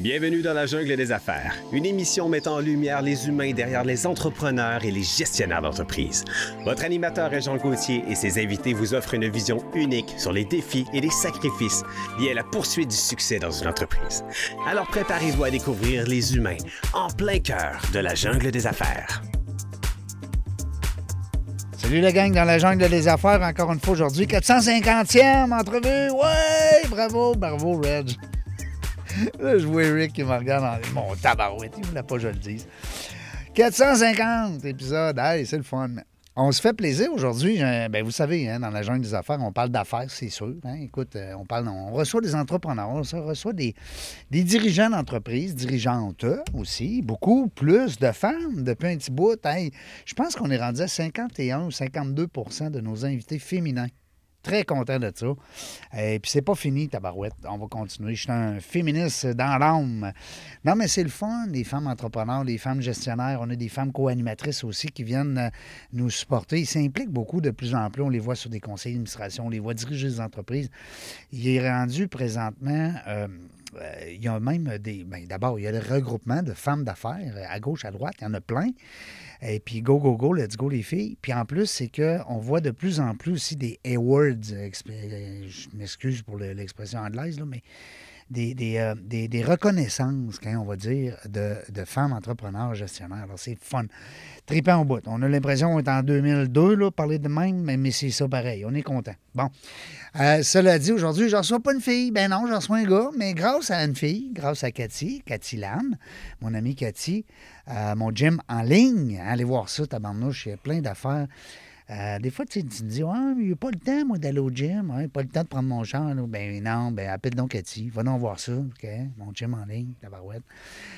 Bienvenue dans la jungle des affaires, une émission mettant en lumière les humains derrière les entrepreneurs et les gestionnaires d'entreprise. Votre animateur est Jean Gauthier et ses invités vous offrent une vision unique sur les défis et les sacrifices liés à la poursuite du succès dans une entreprise. Alors préparez-vous à découvrir les humains en plein cœur de la jungle des affaires. Salut la gang dans la jungle des affaires, encore une fois aujourd'hui. 450e entrevue. Ouais, bravo, bravo, Reg. Là, je vois Rick qui me regarde en mon tabarouette. Il voulait pas que je le dise. 450 épisodes. Hey, c'est le fun. On se fait plaisir aujourd'hui. Ben, vous savez, hein, dans la jungle des affaires, on parle d'affaires, c'est sûr. Hein. Écoute, euh, on, parle, on reçoit des entrepreneurs, on reçoit des, des dirigeants d'entreprise, dirigeantes aussi, beaucoup plus de femmes depuis un petit bout. Je pense qu'on est rendu à 51 ou 52% de nos invités féminins. Très content de ça. Et puis c'est pas fini, tabarouette. On va continuer. Je suis un féministe dans l'âme. Non, mais c'est le fun, les femmes entrepreneurs, les femmes gestionnaires. On a des femmes co-animatrices aussi qui viennent euh, nous supporter. Ils s'impliquent beaucoup de plus en plus. On les voit sur des conseils d'administration, on les voit diriger des entreprises. Il est rendu présentement. Euh, euh, il y a même des. Bien, D'abord, il y a le regroupement de femmes d'affaires à gauche, à droite. Il y en a plein. Et puis, go, go, go, let's go, les filles. Puis en plus, c'est qu'on voit de plus en plus aussi des awards. Je m'excuse pour l'expression anglaise, là, mais des, euh, des, des, reconnaissances, quand on va dire, de, de, femmes entrepreneurs gestionnaires. Alors, c'est fun. Trippant au bout. On a l'impression qu'on est en 2002, là, parler de même, mais, c'est ça pareil. On est content. Bon. Euh, cela dit, aujourd'hui, je reçois pas une fille. Ben non, j'en reçois un gars, mais grâce à une fille, grâce à Cathy, Cathy Lam, mon amie Cathy, euh, mon gym en ligne. Allez voir ça, tabarnouche, il y a plein d'affaires. Euh, des fois, tu, te dis, ah, il n'y a pas le temps, moi, d'aller au gym, hein, pas le temps de prendre mon char. Ben non, ben appelle donc Cathy, va donc voir ça, OK? Mon gym en ligne, la barouette.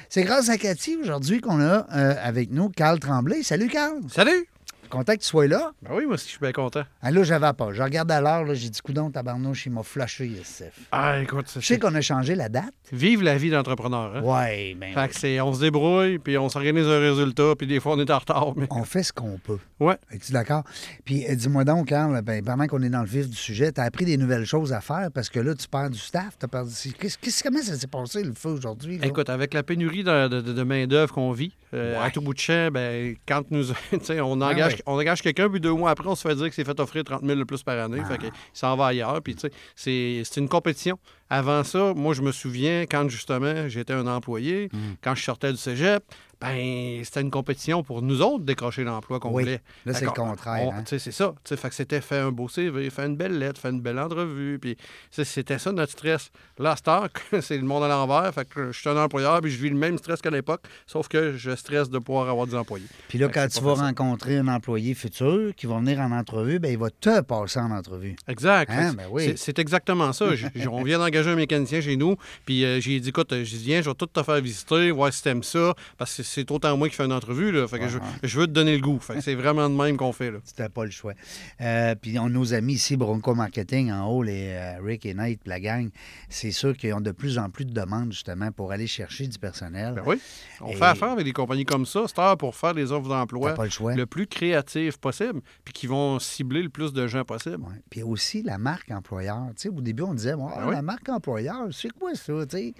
C'est grâce à Cathy aujourd'hui qu'on a euh, avec nous Carl Tremblay. Salut, Carl! Salut! Content que tu sois là. Ben oui, moi aussi, je suis bien content. Ah, là, j'avais pas. Je regarde à l'heure, j'ai dit, coudon, tabarnouche, il m'a flashé, Youssef. Ah, écoute, Je sais qu'on a changé la date? Vive la vie d'entrepreneur. Hein? Ouais, ben fait que c'est, on se débrouille, puis on s'organise un résultat, puis des fois, on est en retard. Mais... On fait ce qu'on peut. Ouais. Es-tu d'accord? Puis euh, dis-moi donc, Carl, ben, pendant qu'on est dans le vif du sujet, tu as appris des nouvelles choses à faire parce que là, tu perds du staff. Perdu... Qu'est-ce, comment ça s'est passé, le feu aujourd'hui? Écoute, avec la pénurie de, de, main-d'œuvre qu'on vit, euh, à tout bout de champ, ben, quand nous, on, ah engage, on engage quelqu'un, puis deux mois après, on se fait dire que c'est fait offrir 30 000 de plus par année. Fait qu'il s'en va ailleurs. Puis, tu sais, c'est une compétition. Avant ça, moi, je me souviens quand justement j'étais un employé, mm. quand je sortais du cégep, ben c'était une compétition pour nous autres de décrocher l'emploi qu'on voulait. Là, c'est le contraire. Hein. C'est ça. Fait que c'était faire un beau CV, faire une belle lettre, faire une belle entrevue. Puis c'était ça notre stress. Là, c'est le monde à l'envers. Fait que je suis un employeur puis je vis le même stress qu'à l'époque, sauf que je stresse de pouvoir avoir des employés. Puis là, quand tu vas rencontrer un employé futur qui va venir en entrevue, ben il va te passer en entrevue. Exact. Hein? Ben c'est exactement ça. on vient un mécanicien chez nous, puis euh, j'ai dit, écoute, je viens, je vais tout te faire visiter, voir si t'aimes ça, parce que c'est autant moi qui fais une entrevue. Là, fait que je, veux te donner le goût. Fait que c'est vraiment de même qu'on fait. Tu n'as pas le choix. Euh, puis on, nos amis ici, Bronco Marketing, en haut, les euh, Rick et Nate, la gang, c'est sûr qu'ils ont de plus en plus de demandes justement pour aller chercher du personnel. Ben oui. On fait affaire avec des compagnies comme ça, Star, pour faire des offres d'emploi le, plus créatif possible, puis qui vont cibler le plus de gens possible. Puis aussi la marque employeur. Tu sais, au début, on disait, ben la marque employeur, c'est quoi ça? Tu sais?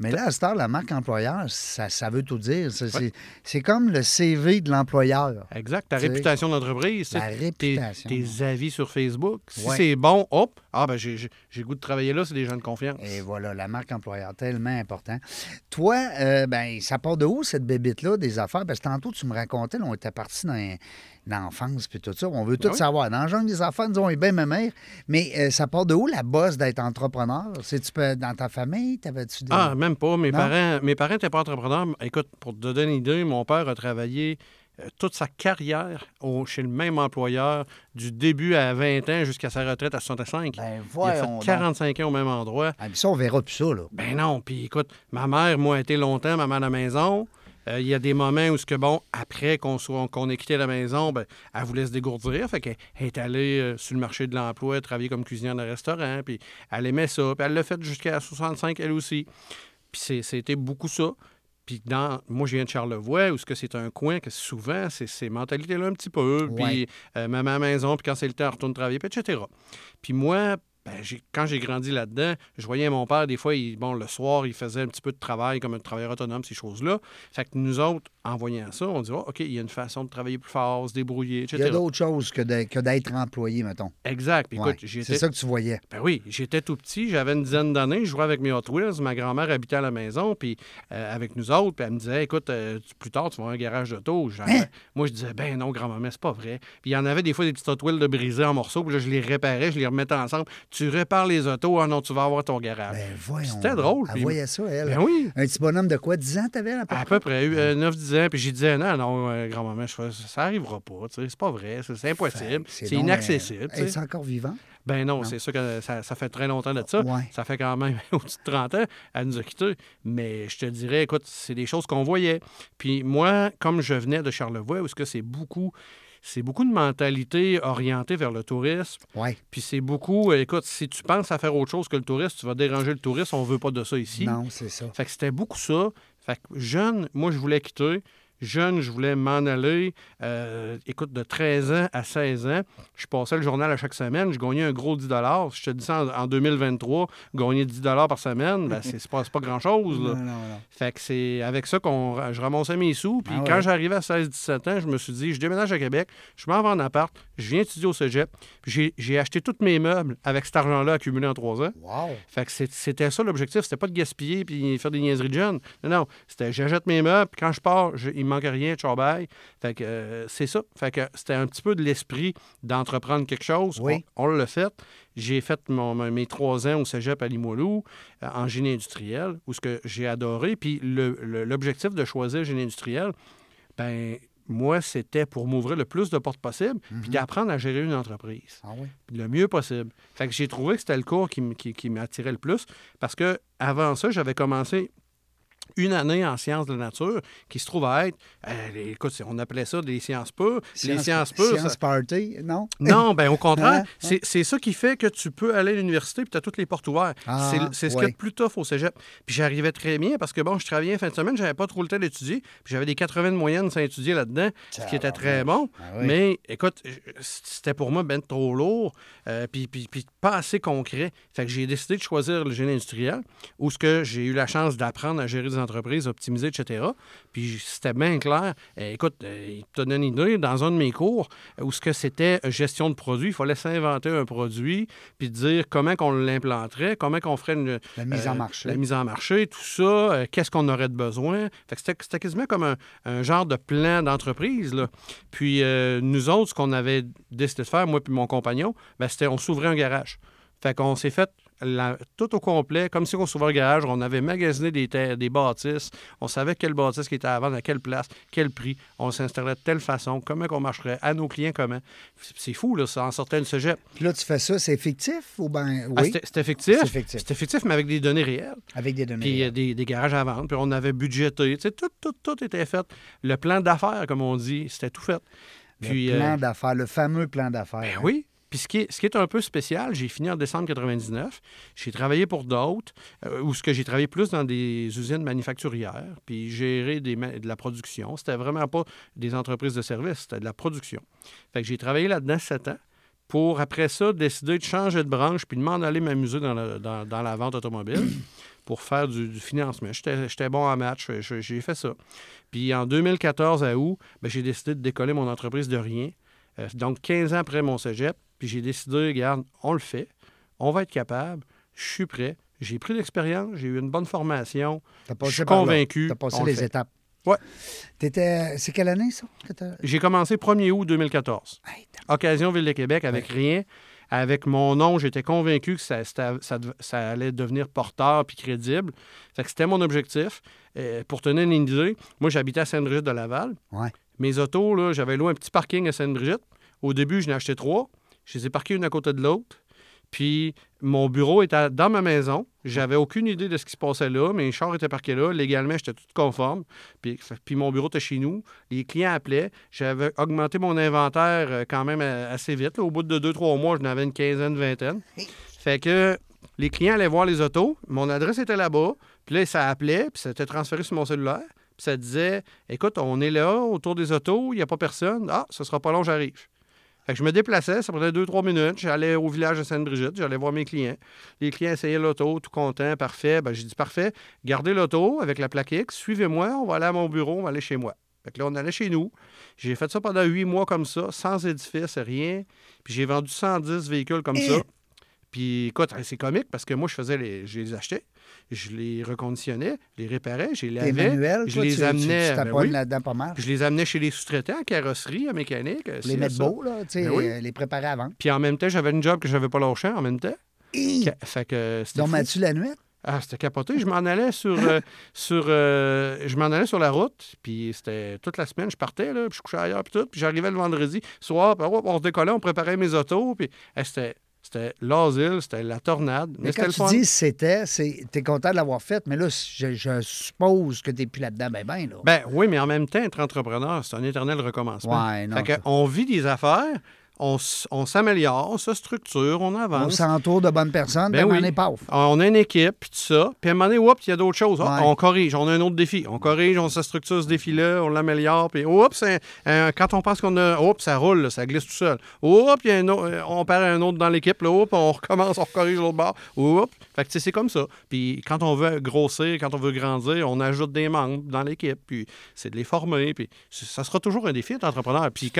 Mais là, à Star, la marque employeur, ça, ça veut tout dire. C'est comme le CV de l'employeur. Exact. Ta réputation d'entreprise. Réputation. Tes, avis sur Facebook. Si c'est bon, hop, ah ben j'ai le goût de travailler là, c'est des gens de confiance. Et voilà, la marque employeur, tellement important. Toi, euh, ben ça part de où cette bébite-là des affaires? Parce que tantôt, tu me racontais, on était parti dans l'enfance puis tout ça. On veut tout ben savoir. Dans le genre des affaires, nous avons bien ma mère. Mais euh, ça part de où la bosse d'être entrepreneur? C'est-tu dans ta famille? T'avais-tu Ah, même pas. Mes parents mes parents n'étaient pas entrepreneurs. Écoute, pour te donner une idée, mon père a travaillé euh, toute sa carrière chez le même employeur, du début à 20 ans jusqu'à sa retraite à 65. Ben, il a fait 45 ans au même endroit. Ah, ça, on verra plus ça, là. Ben non. Puis écoute, ma mère, moi, a été longtemps maman à la maison. Euh, il y a des moments où, ce que, bon, après qu'on soit qu'on ait quitté la maison, ben, elle voulait se dégourdir. Fait qu'elle est allée euh, sur le marché de l'emploi, travailler comme cuisinière dans un restaurant. Puis elle aimait ça. Puis elle l'a fait jusqu'à 65, elle aussi. Puis c'était beaucoup ça. Puis dans, moi, je viens de Charlevoix, où ce que c'est un coin que souvent, c'est ces mentalités-là un petit peu. Puis euh, même à la maison, puis quand c'est le temps, on retourne travailler, puis etc. Puis moi, ben, quand j'ai grandi là-dedans, je voyais mon père, des fois, il, bon, le soir, il faisait un petit peu de travail comme un travailleur autonome, ces choses-là. Fait que nous autres, en voyant ça, on dit, oh, OK, il y a une façon de travailler plus fort, se débrouiller, etc. Il y a d'autres choses que d'être employé, mettons. Exact. Écoute, C'est ça que tu voyais. Ben oui, j'étais tout petit, j'avais une dizaine d'années, je jouais avec mes Hot Wheels, ma grand-mère habitait à la maison, puis euh, avec nous autres, puis elle me disait, écoute, euh, plus tard, tu vas avoir un garage d'auto. Hein? Moi, je disais, ben non, grand-maman, c'est pas vrai. Puis il y en avait des fois des petits Hot Wheels de brisés en morceaux, puis là, je les réparais, je les remettais ensemble. Tu répares les autos, ah non, tu vas avoir ton garage. Ben, C'était drôle. Elle voyait ça, elle. Ben oui. Un petit bonhomme de quoi, 10 ans, t'avais à peu près? À peu près, 9-10 ans. Puis j'ai dit, non, non, euh, grand-maman, ça arrivera pas. C'est pas vrai, c'est impossible. C'est inaccessible. C'est encore vivant? Ben non, c'est sûr que ça, fait très longtemps de ça. Ça fait quand même au-dessus de 30 ans. Elle nous a quittés. Mais je te dirais, écoute, c'est des choses qu'on voyait. Puis moi, comme je venais de Charlevoix, où est-ce que c'est beaucoup c'est beaucoup de mentalité orientée vers le tourisme. Ouais. Puis c'est beaucoup, écoute, si tu penses à faire autre chose que le tourisme, tu vas déranger le tourisme, on veut pas de ça ici. Non, c'est ça. Fait que c'était beaucoup ça. Fait que jeune, moi, je voulais quitter. Jeune, je voulais m'en aller. Euh, écoute, de 13 ans à 16 ans, je passais le journal à chaque semaine. Je gagnais un gros 10 Je te dis ça en, 2023, gagner 10 par semaine, ben, c'est pas, pas grand-chose. Fait que c'est avec ça que je ramassais mes sous. Puis ah quand j'arrivais à 16-17 ans, je me suis dit, je déménage à Québec, je m'en vais en appart, je viens étudier au cégep. Puis j'ai acheté tous mes meubles avec cet argent-là accumulé en trois ans. Wow. Fait que c'était ça l'objectif. C'était pas de gaspiller puis faire des niaiseries de jeunes. Non, non. C'était j'achète mes meubles, puis quand je pars, il manque rien, bye. Fait que euh, c'est ça. Fait que c'était un petit peu de l'esprit d'entreprendre quelque chose. Oui. On, l'a fait. J'ai fait mon, mes trois ans au cégep à Limoilou euh, en génie industriel, où ce que j'ai adoré. Puis l'objectif de choisir génie industriel, ben moi, c'était pour m'ouvrir le plus de portes possible, puis mhm. d'apprendre à gérer une entreprise. Ah oui. Le mieux possible. Fait que j'ai trouvé que c'était le cours qui, qui m'attirait le plus, parce que avant ça, j'avais commencé une année en sciences de la nature qui se trouve à être, euh, écoute, on appelait ça des sciences pures. les sciences pures. Sciences party, non? Non, bien au contraire, hein? c'est ça qui fait que tu peux aller à l'université et tu as toutes les portes ouvertes. Ah, c'est ce qui est plus tough au cégep. Puis j'arrivais très bien parce que, bon, je travaillais fin de semaine, j'avais pas trop le temps d'étudier. Puis j'avais des 80 de moyenne sans étudier là-dedans, ce qui était très bon. Ah Mais écoute, c'était pour moi ben trop lourd, euh, puis, puis, puis, pas assez concret. Fait que j'ai décidé de choisir le génie industriel, où ce que j'ai eu la chance d'apprendre à gérer des entreprises, optimiser, etc. Puis c'était bien clair. Eh, écoute, eh, il te donne une idée, dans un de mes cours, où ce que c'était gestion de produit, il fallait s'inventer un produit, puis dire comment qu'on l'implanterait, comment qu'on ferait une, la mise en euh, marché. La mise en marché, tout ça, euh, qu'est-ce qu'on aurait de besoin. c'était quasiment comme un, genre de plan d'entreprise. Puis euh, nous autres, ce qu'on avait décidé de faire, moi et mon compagnon, ben, c'était on s'ouvrait un garage. Fait qu'on s'est fait tout au complet, comme si on s'ouvrait un garage, on avait magasiné des, des bâtisses, on savait quelle bâtisse qui était à vendre, à quelle place, quel prix, on s'installait de telle façon, comment on marcherait, à nos clients comment. C'est fou, là, ça en sortait une cégep. Puis là, tu fais ça, c'est fictif ou bien... Ah, oui? c'est effectif. C'est effectif. mais avec des données réelles. Avec des données Puis des, des, garages à vendre, puis on avait budgété, tu sais, tout, tout, tout était fait. Le plan d'affaires, comme on dit, c'était tout fait. Puis, le plan euh, d'affaires, le fameux plan d'affaires. Ben oui. Puis ce qui, est, un peu spécial, j'ai fini en décembre 99. J'ai travaillé pour d'autres, euh, ou ce que j'ai travaillé plus dans des usines manufacturières, puis géré des, de la production. C'était vraiment pas des entreprises de services, c'était de la production. Fait que j'ai travaillé là-dedans sept ans pour, après ça, décider de changer de branche puis de m'en aller m'amuser dans, la vente automobile pour faire du, financement. J'étais bon en match, j'ai fait ça. Puis en 2014, à août, ben, j'ai décidé de décoller mon entreprise de rien. Euh, donc 15 ans après mon cégep, puis j'ai décidé, regarde, on le fait, on va être capable, je suis prêt, j'ai pris l'expérience, j'ai eu une bonne formation, je suis convaincu. Tu as passé les étapes. Oui. C'est quelle année, ça? J'ai commencé 1er août 2014. Occasion Ville de Québec avec rien. Avec mon nom, j'étais convaincu que ça, ça, allait devenir porteur puis crédible. Fait que c'était mon objectif. Euh, pour tenir une idée, moi, j'habitais à Sainte-Brigitte de Laval. Ouais. Mes autos, j'avais loué un petit parking à Sainte-Brigitte. Au début, je n'ai acheté trois. Je les ai parqués une à côté de l'autre. Puis mon bureau était dans ma maison. J'avais aucune idée de ce qui se passait là. Mes chars étaient parqués là. Légalement, j'étais tout conforme. Puis, puis mon bureau était chez nous. Les clients appelaient. J'avais augmenté mon inventaire euh, quand même euh, assez vite. Au bout de deux, trois mois, j'en avais une quinzaine, vingtaine. Fait que les clients allaient voir les autos. Mon adresse était là-bas. Puis là, ça appelait. Puis ça était transféré sur mon cellulaire. Ça disait Écoute, on est là autour des autos. Il n'y a pas personne. Ah, ce sera pas long, j'arrive. Fait que je me déplaçais, ça prenait deux, trois minutes. J'allais au village de Sainte-Brigitte, j'allais voir mes clients. Les clients essayaient l'auto, tout content, parfait. Ben, j'ai dit parfait, gardez l'auto avec la plaque X, suivez-moi, on va aller à mon bureau, on va aller chez moi. Fait que là, on allait chez nous. J'ai fait ça pendant huit mois comme ça, sans édifice, rien. Puis j'ai vendu 110 véhicules comme ça. Puis écoute, c'est comique parce que moi, je faisais les. Je les achetais, je les reconditionnais, je les réparais, je les lavais. manuel, je toi, les tu, amenais. Tu, tu ben t'appoignes oui. là-dedans pas mal. Je les amenais chez les sous-traitants, en carrosserie, en mécanique. les mettre beaux, là, tu sais, Ben oui. euh, les préparer avant. Puis en même temps, j'avais une job que j'avais pas lâché en même temps. Ca- Fait que c'était Donc. Mathieu la nuit? Ah, c'était capoté. Je m'en allais sur, euh, sur, euh, je m'en allais sur la route, puis c'était toute la semaine. Je partais, là, puis je couchais ailleurs, puis tout. Puis j'arrivais le vendredi soir, puis on se décollait, on préparait mes autos, puis eh, c'était, c'était l'asile, c'était la tornade. Mais, Mais c'était quand tu fun. dis c'était, c'est, t'es content de l'avoir fait, mais là, je, je suppose que t'es plus là-dedans, ben ben, là. Ben oui, mais en même temps, être entrepreneur, c'est un éternel recommencement. ouais, non. fait que on vit des affaires, on, on s'améliore, on se structure, on on avance. s'entoure de bonnes personnes, Ben oui. on est paf. On a une équipe, puis tout ça. Puis à un moment donné, oups, il y a d'autres choses. Ah. On corrige, on a un autre défi. On corrige, on se structure ce défi-là, on l'améliore. Puis oups, quand on pense qu'on a. Oups, ça roule, là, ça glisse tout seul. Oups, il y a un autre- euh, on perd un autre dans l'équipe. Oups, on recommence, on corrige l'autre bord. Oups. Fait que c'est comme ça. Puis quand on veut grossir, quand on veut grandir, on ajoute des membres dans l'équipe. Puis c'est de les former. Puis ça sera toujours un défi d'être entrepreneur. Puis,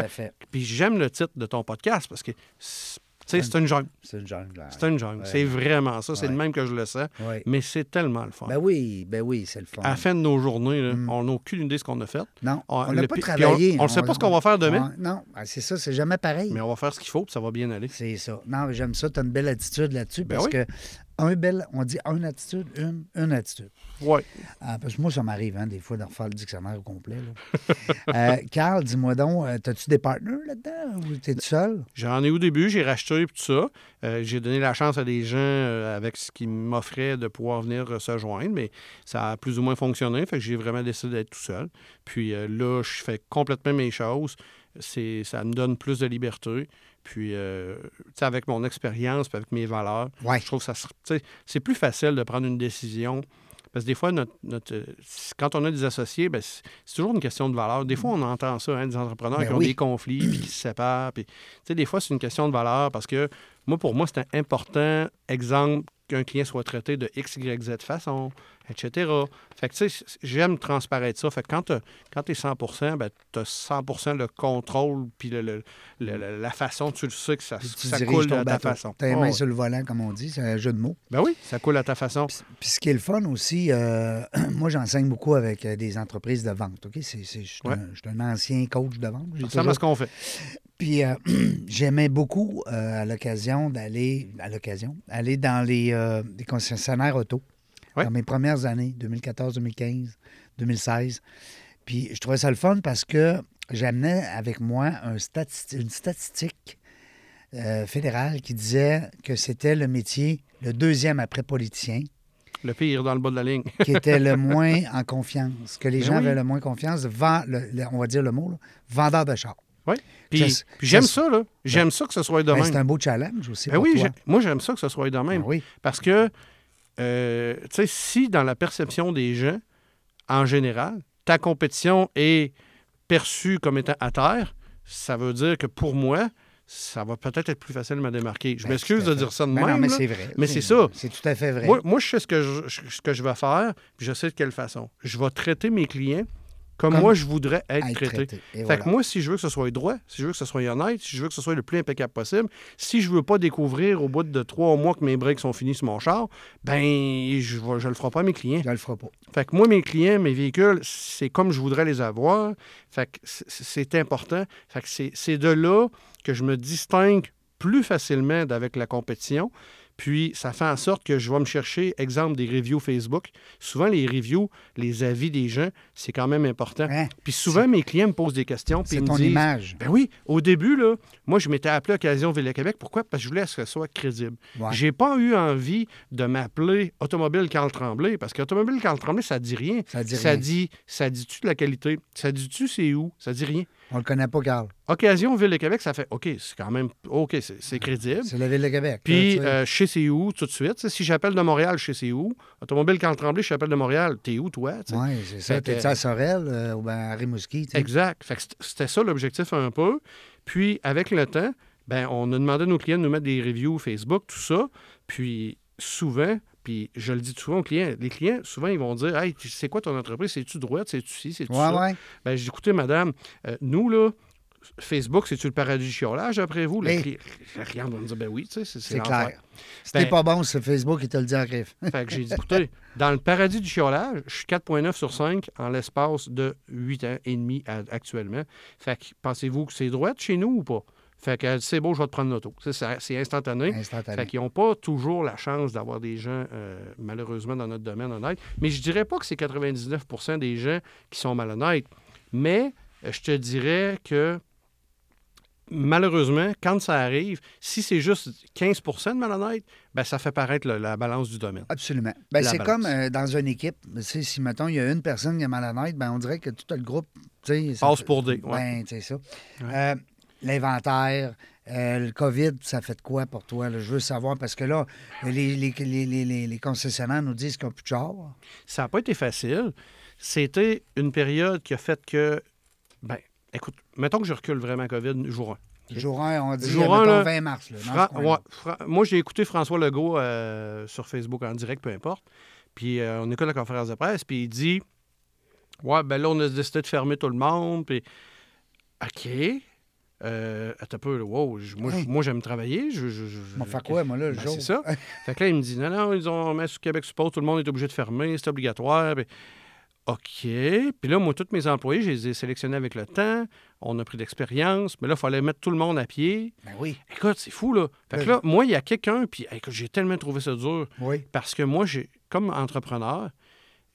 puis j'aime le titre de ton podcast parce que. c'est- sais, une jungle. C'est une jungle. C'est une jungle. Ouais. C'est vraiment ça. C'est Ouais. le même que je le. Oui. Mais c'est tellement le fun. Ben oui, ben oui, c'est le fun. À la fin de nos journées, là, Mm. on n'a aucune idée de ce qu'on a fait. Non, On- le pas travaillé. On ne sait pas ce qu'on va faire demain, non, ah, c'est ça, c'est jamais pareil. mais on va faire ce qu'il faut, puis ça va bien aller. C'est ça. Non, mais j'aime ça. Tu as une belle attitude là-dessus Ben parce oui. que un bel, on dit une attitude, une, une attitude. Ouais. Ah, parce que moi, ça m'arrive, hein, des fois, de refaire le dictionnaire au complet. là. Euh, Carl, dis-moi donc, euh, as-tu des partenaires là-dedans ou t'es tout seul? J'en ai au début, j'ai racheté puis tout ça. Euh, j'ai donné la chance à des gens euh, avec ce qui m'offrait de pouvoir venir euh, se joindre, mais ça a plus ou moins fonctionné. Fait que j'ai vraiment décidé d'être tout seul. Puis euh, là, je fais complètement mes choses. C'est, ça me donne plus de liberté. Puis, euh, tu sais, avec mon expérience, puis avec mes valeurs, Ouais. je trouve que ça c'est plus facile de prendre une décision. Parce que des fois, notre, notre, euh, quand on a des associés, ben, c'est c'est toujours une question de valeur. Des fois, on entend ça, hein, des entrepreneurs Ben qui ont des conflits, puis qui se séparent. Puis, des fois, c'est une question de valeur parce que moi, pour moi, c'est important, exemple, qu'un client soit traité de X, Y, Z façon, etc. Fait que, tu sais, j'aime transparaître ça. Fait que quand tu es 100 ben, tu as 100% le contrôle, puis le, le- le- le- la façon, tu le sais que ça, tu ça coule à ta façon. T'as les Oh, mains sur le volant, comme on dit, c'est un jeu de mots. Ben oui, ça coule à ta façon. Puis ce qui est le fun aussi, euh, moi, j'enseigne beaucoup avec euh, des entreprises de vente. OK? C'est, je, suis Ouais. un, ancien coach de vente. Ça toujours- ce qu'on fait. Puis euh, j'aimais beaucoup euh, à l'occasion d'aller, à l'occasion, aller dans les, euh, les concessionnaires auto. Dans mes premières années, 2014, 2015, 2016. Puis je trouvais ça le fun parce que j'amenais avec moi un stati- une statistique euh, fédérale qui disait que c'était le métier, le deuxième après politicien, Le pire dans le bas de la ligne. qui était le moins en confiance, que les Ben gens oui. avaient le moins confiance, vend, le- le- on va dire le mot, là, vendeur de char. Ça, puis j'aime ça, là. J'aime ça que ce soit de Ben, même. c'est un beau challenge aussi Ben pour oui, toi. moi, j'aime ça que ce soit de même. Ben oui. Parce que, euh, tu sais, si dans la perception des gens, en général, ta compétition est perçue comme étant à terre, ça veut dire que pour moi, ça va peut-être être plus facile de me démarquer. Je Ben, m'excuse de dire ça de Ben même. non, mais c'est vrai. Mais c'est ça. C'est tout à fait vrai. Moi, moi, je sais ce que je, je- ce que je vais faire, puis je sais de quelle façon. Je vais traiter mes clients comme, Comme moi, je voudrais être, Être traité. Fait voilà. que moi, si je veux que ce soit droit, si je veux que ce soit honnête, si je veux que ce soit le plus impeccable possible, si je veux pas découvrir au bout de trois mois que mes breaks sont finis sur mon char, ben, je, je le ferai pas à mes clients. Je le ferai pas. Fait que moi, mes clients, mes véhicules, c'est comme je voudrais les avoir. Fait que c'est- important. Fait que c'est c'est de là que je me distingue plus facilement d'avec la compétition. Puis, ça fait en sorte que je vais me chercher, exemple, des reviews Facebook. Souvent, les reviews, les avis des gens, c'est quand même important. Hein? Puis souvent, mes clients me posent des questions. C'est ton disent, image. Ben oui, au début, là, moi, je m'étais appelé Occasion Ville-Québec. Pourquoi? Parce que je voulais que ce soit crédible. Ouais. J'ai pas eu envie de m'appeler Automobile Carl Tremblay, parce qu'Automobile Carl Tremblay, ça dit rien. Ça dit ça rien. dit, ça dit-tu de la qualité? Ça dit-tu c'est où? Ça dit rien. On le connaît pas, Carl. Occasion Ville-Québec, ça fait OK, c'est quand même OK, c'est crédible. C'est la Ville de Québec. Puis, euh, sais c'est où tout de suite. Si j'appelle de Montréal, sais c'est où. Automobile Carl Tremblay, je t'appelle de Montréal, t'es où, toi? Oui, c'est ça. T'es-tu à Sorel euh, ou ben à Rimouski? tu sais? Exact. Fait que c'était ça l'objectif un peu. Puis, avec le temps, ben, on a demandé à nos clients de nous mettre des reviews Facebook, tout ça. Puis, souvent, puis je le dis souvent aux clients, les clients, souvent, ils vont dire Hey, c'est quoi ton entreprise? C'est-tu droite? C'est-tu ci? C'est-tu Ouais, ça? ouais. Ben, j'ai dit Écoutez, madame, euh, nous, là, Facebook, c'est-tu le paradis du chiolage après vous? Le Hey. cli- le client va me dire Ben oui, tu sais, c'est- c'est C'est clair. C'était Ben- pas bon, ce Facebook, il te le dit en griffe. Fait que j'ai dit, écoutez, dans le paradis du chiolage, je suis 4,9 sur 5 en l'espace de 8 ans et demi à- actuellement. Fait que pensez-vous que c'est droit chez nous ou pas? Fait que c'est beau, je vais te prendre l'auto. C'est instantané. Instantané. Fait qu'ils n'ont pas toujours la chance d'avoir des gens, euh, malheureusement, dans notre domaine honnête. Mais je dirais pas que c'est 99% des gens qui sont malhonnêtes. Mais euh, je te dirais que, malheureusement, quand ça arrive, si c'est juste 15% de malhonnêtes, ben, ça fait paraître le- la balance du domaine. Absolument. Ben, c'est balance. comme euh, dans une équipe. Si, mettons, il y a une personne qui est malhonnête, ben, on dirait que tout le groupe. ça Passe pour des. ouais. Ben, c'est ça. Ouais. Euh, L'inventaire, euh, le COVID, ça fait de quoi pour toi? là? Je veux savoir, parce que là, les, les, les, les- concessionnaires nous disent qu'ils n'ont plus de char. Ça n'a pas été facile. C'était une période qui a fait que, ben, écoute, mettons que je recule vraiment COVID jour 1. Jour 1, on dit Jour mettons, un, là, 20 mars. Là, ouais, moi, j'ai écouté François Legault euh, sur Facebook en direct, peu importe. Puis euh, on écoute la conférence de presse, puis il dit Ouais, ben là, on a décidé de fermer tout le monde. Puis, OK. Euh, attends un peu, là, wow, moi, je- Hey. moi, j'aime travailler. Je, je, je- On va faire quoi, moi, là, le Ben, jour? c'est ça. Fait que là, il me dit non, non, ils ont mis sur Québec Suppose, tout le monde est obligé de fermer, c'est obligatoire. Puis, OK. Puis là, moi, tous mes employés, je les ai sélectionnés avec le temps. On a pris d'expérience. Mais là, il fallait mettre tout le monde à pied. Ben oui, Écoute, c'est fou, là. Fait que Oui. là, moi, il y a quelqu'un, puis écoute, j'ai tellement trouvé ça dur. oui. Parce que moi, j'ai, comme entrepreneur,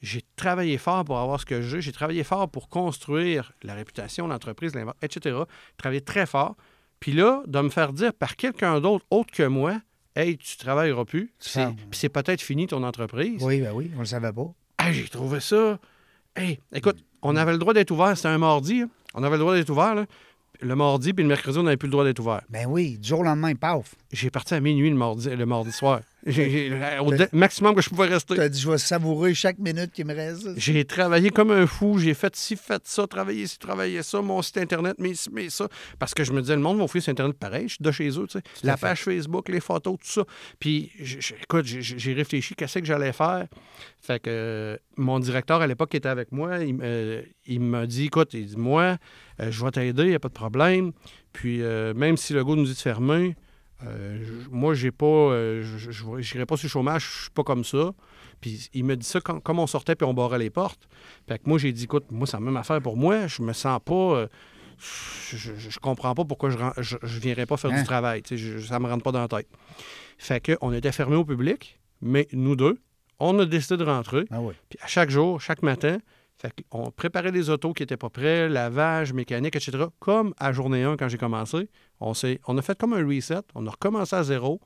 j'ai travaillé fort pour avoir ce que j'ai. J'ai travaillé fort pour construire la réputation, l'entreprise, etc. Travaillé très fort. Puis là, de me faire dire par quelqu'un d'autre, autre que moi, Hey, tu travailleras plus. C'est-. Puis c'est peut-être fini ton entreprise. Oui, ben oui, on le savait pas. Hey, j'ai trouvé ça. Hey, écoute, on avait le droit d'être ouvert. C'était un mardi. hein. On avait le droit d'être ouvert. là. Le mardi, puis le mercredi, on n'avait plus le droit d'être ouvert. Ben oui, du jour au lendemain, paf. J'ai parti à minuit le mardi, le mardi soir. Au maximum que je pouvais Tu rester. as dit, je vais savourer chaque minute qui me reste. J'ai travaillé comme un fou. J'ai fait ci, fait ça, travaillé ci, travaillé ça, mon site Internet, mais ci, mais ça. Parce que je me disais, le monde va fouiller sur Internet pareil. Je suis de chez eux, tu sais. La fait. page Facebook, les photos, tout ça. Puis, écoute, j'ai- j'ai réfléchi, qu'est-ce que j'allais faire. Fait que euh, mon directeur à l'époque qui était avec moi, il, euh, il m'a dit, écoute, il dit, moi, euh, je vais t'aider, il n'y a pas de problème. Puis, euh, même si le gars nous dit de fermer, euh, moi, j'ai pas, euh, je- n'irai pas sur le chômage, je suis pas comme ça. Puis il me dit ça quand- comme on sortait puis on barrait les portes. Fait que moi, j'ai dit, écoute, moi, c'est la même affaire pour moi. Je me sens pas. euh, je, je, je comprends pas pourquoi je, je, je viendrais pas faire Hein? du travail. Tu sais, je- ça me rentre pas dans la tête. Fait que on était fermés au public, mais nous deux, on a décidé de rentrer. Ah oui. Puis à chaque jour, chaque matin, fait on préparait les autos qui n'étaient pas prêts, lavage, mécanique, etc. Comme à journée 1 quand j'ai commencé. On, on a fait comme un reset. On a recommencé à zéro.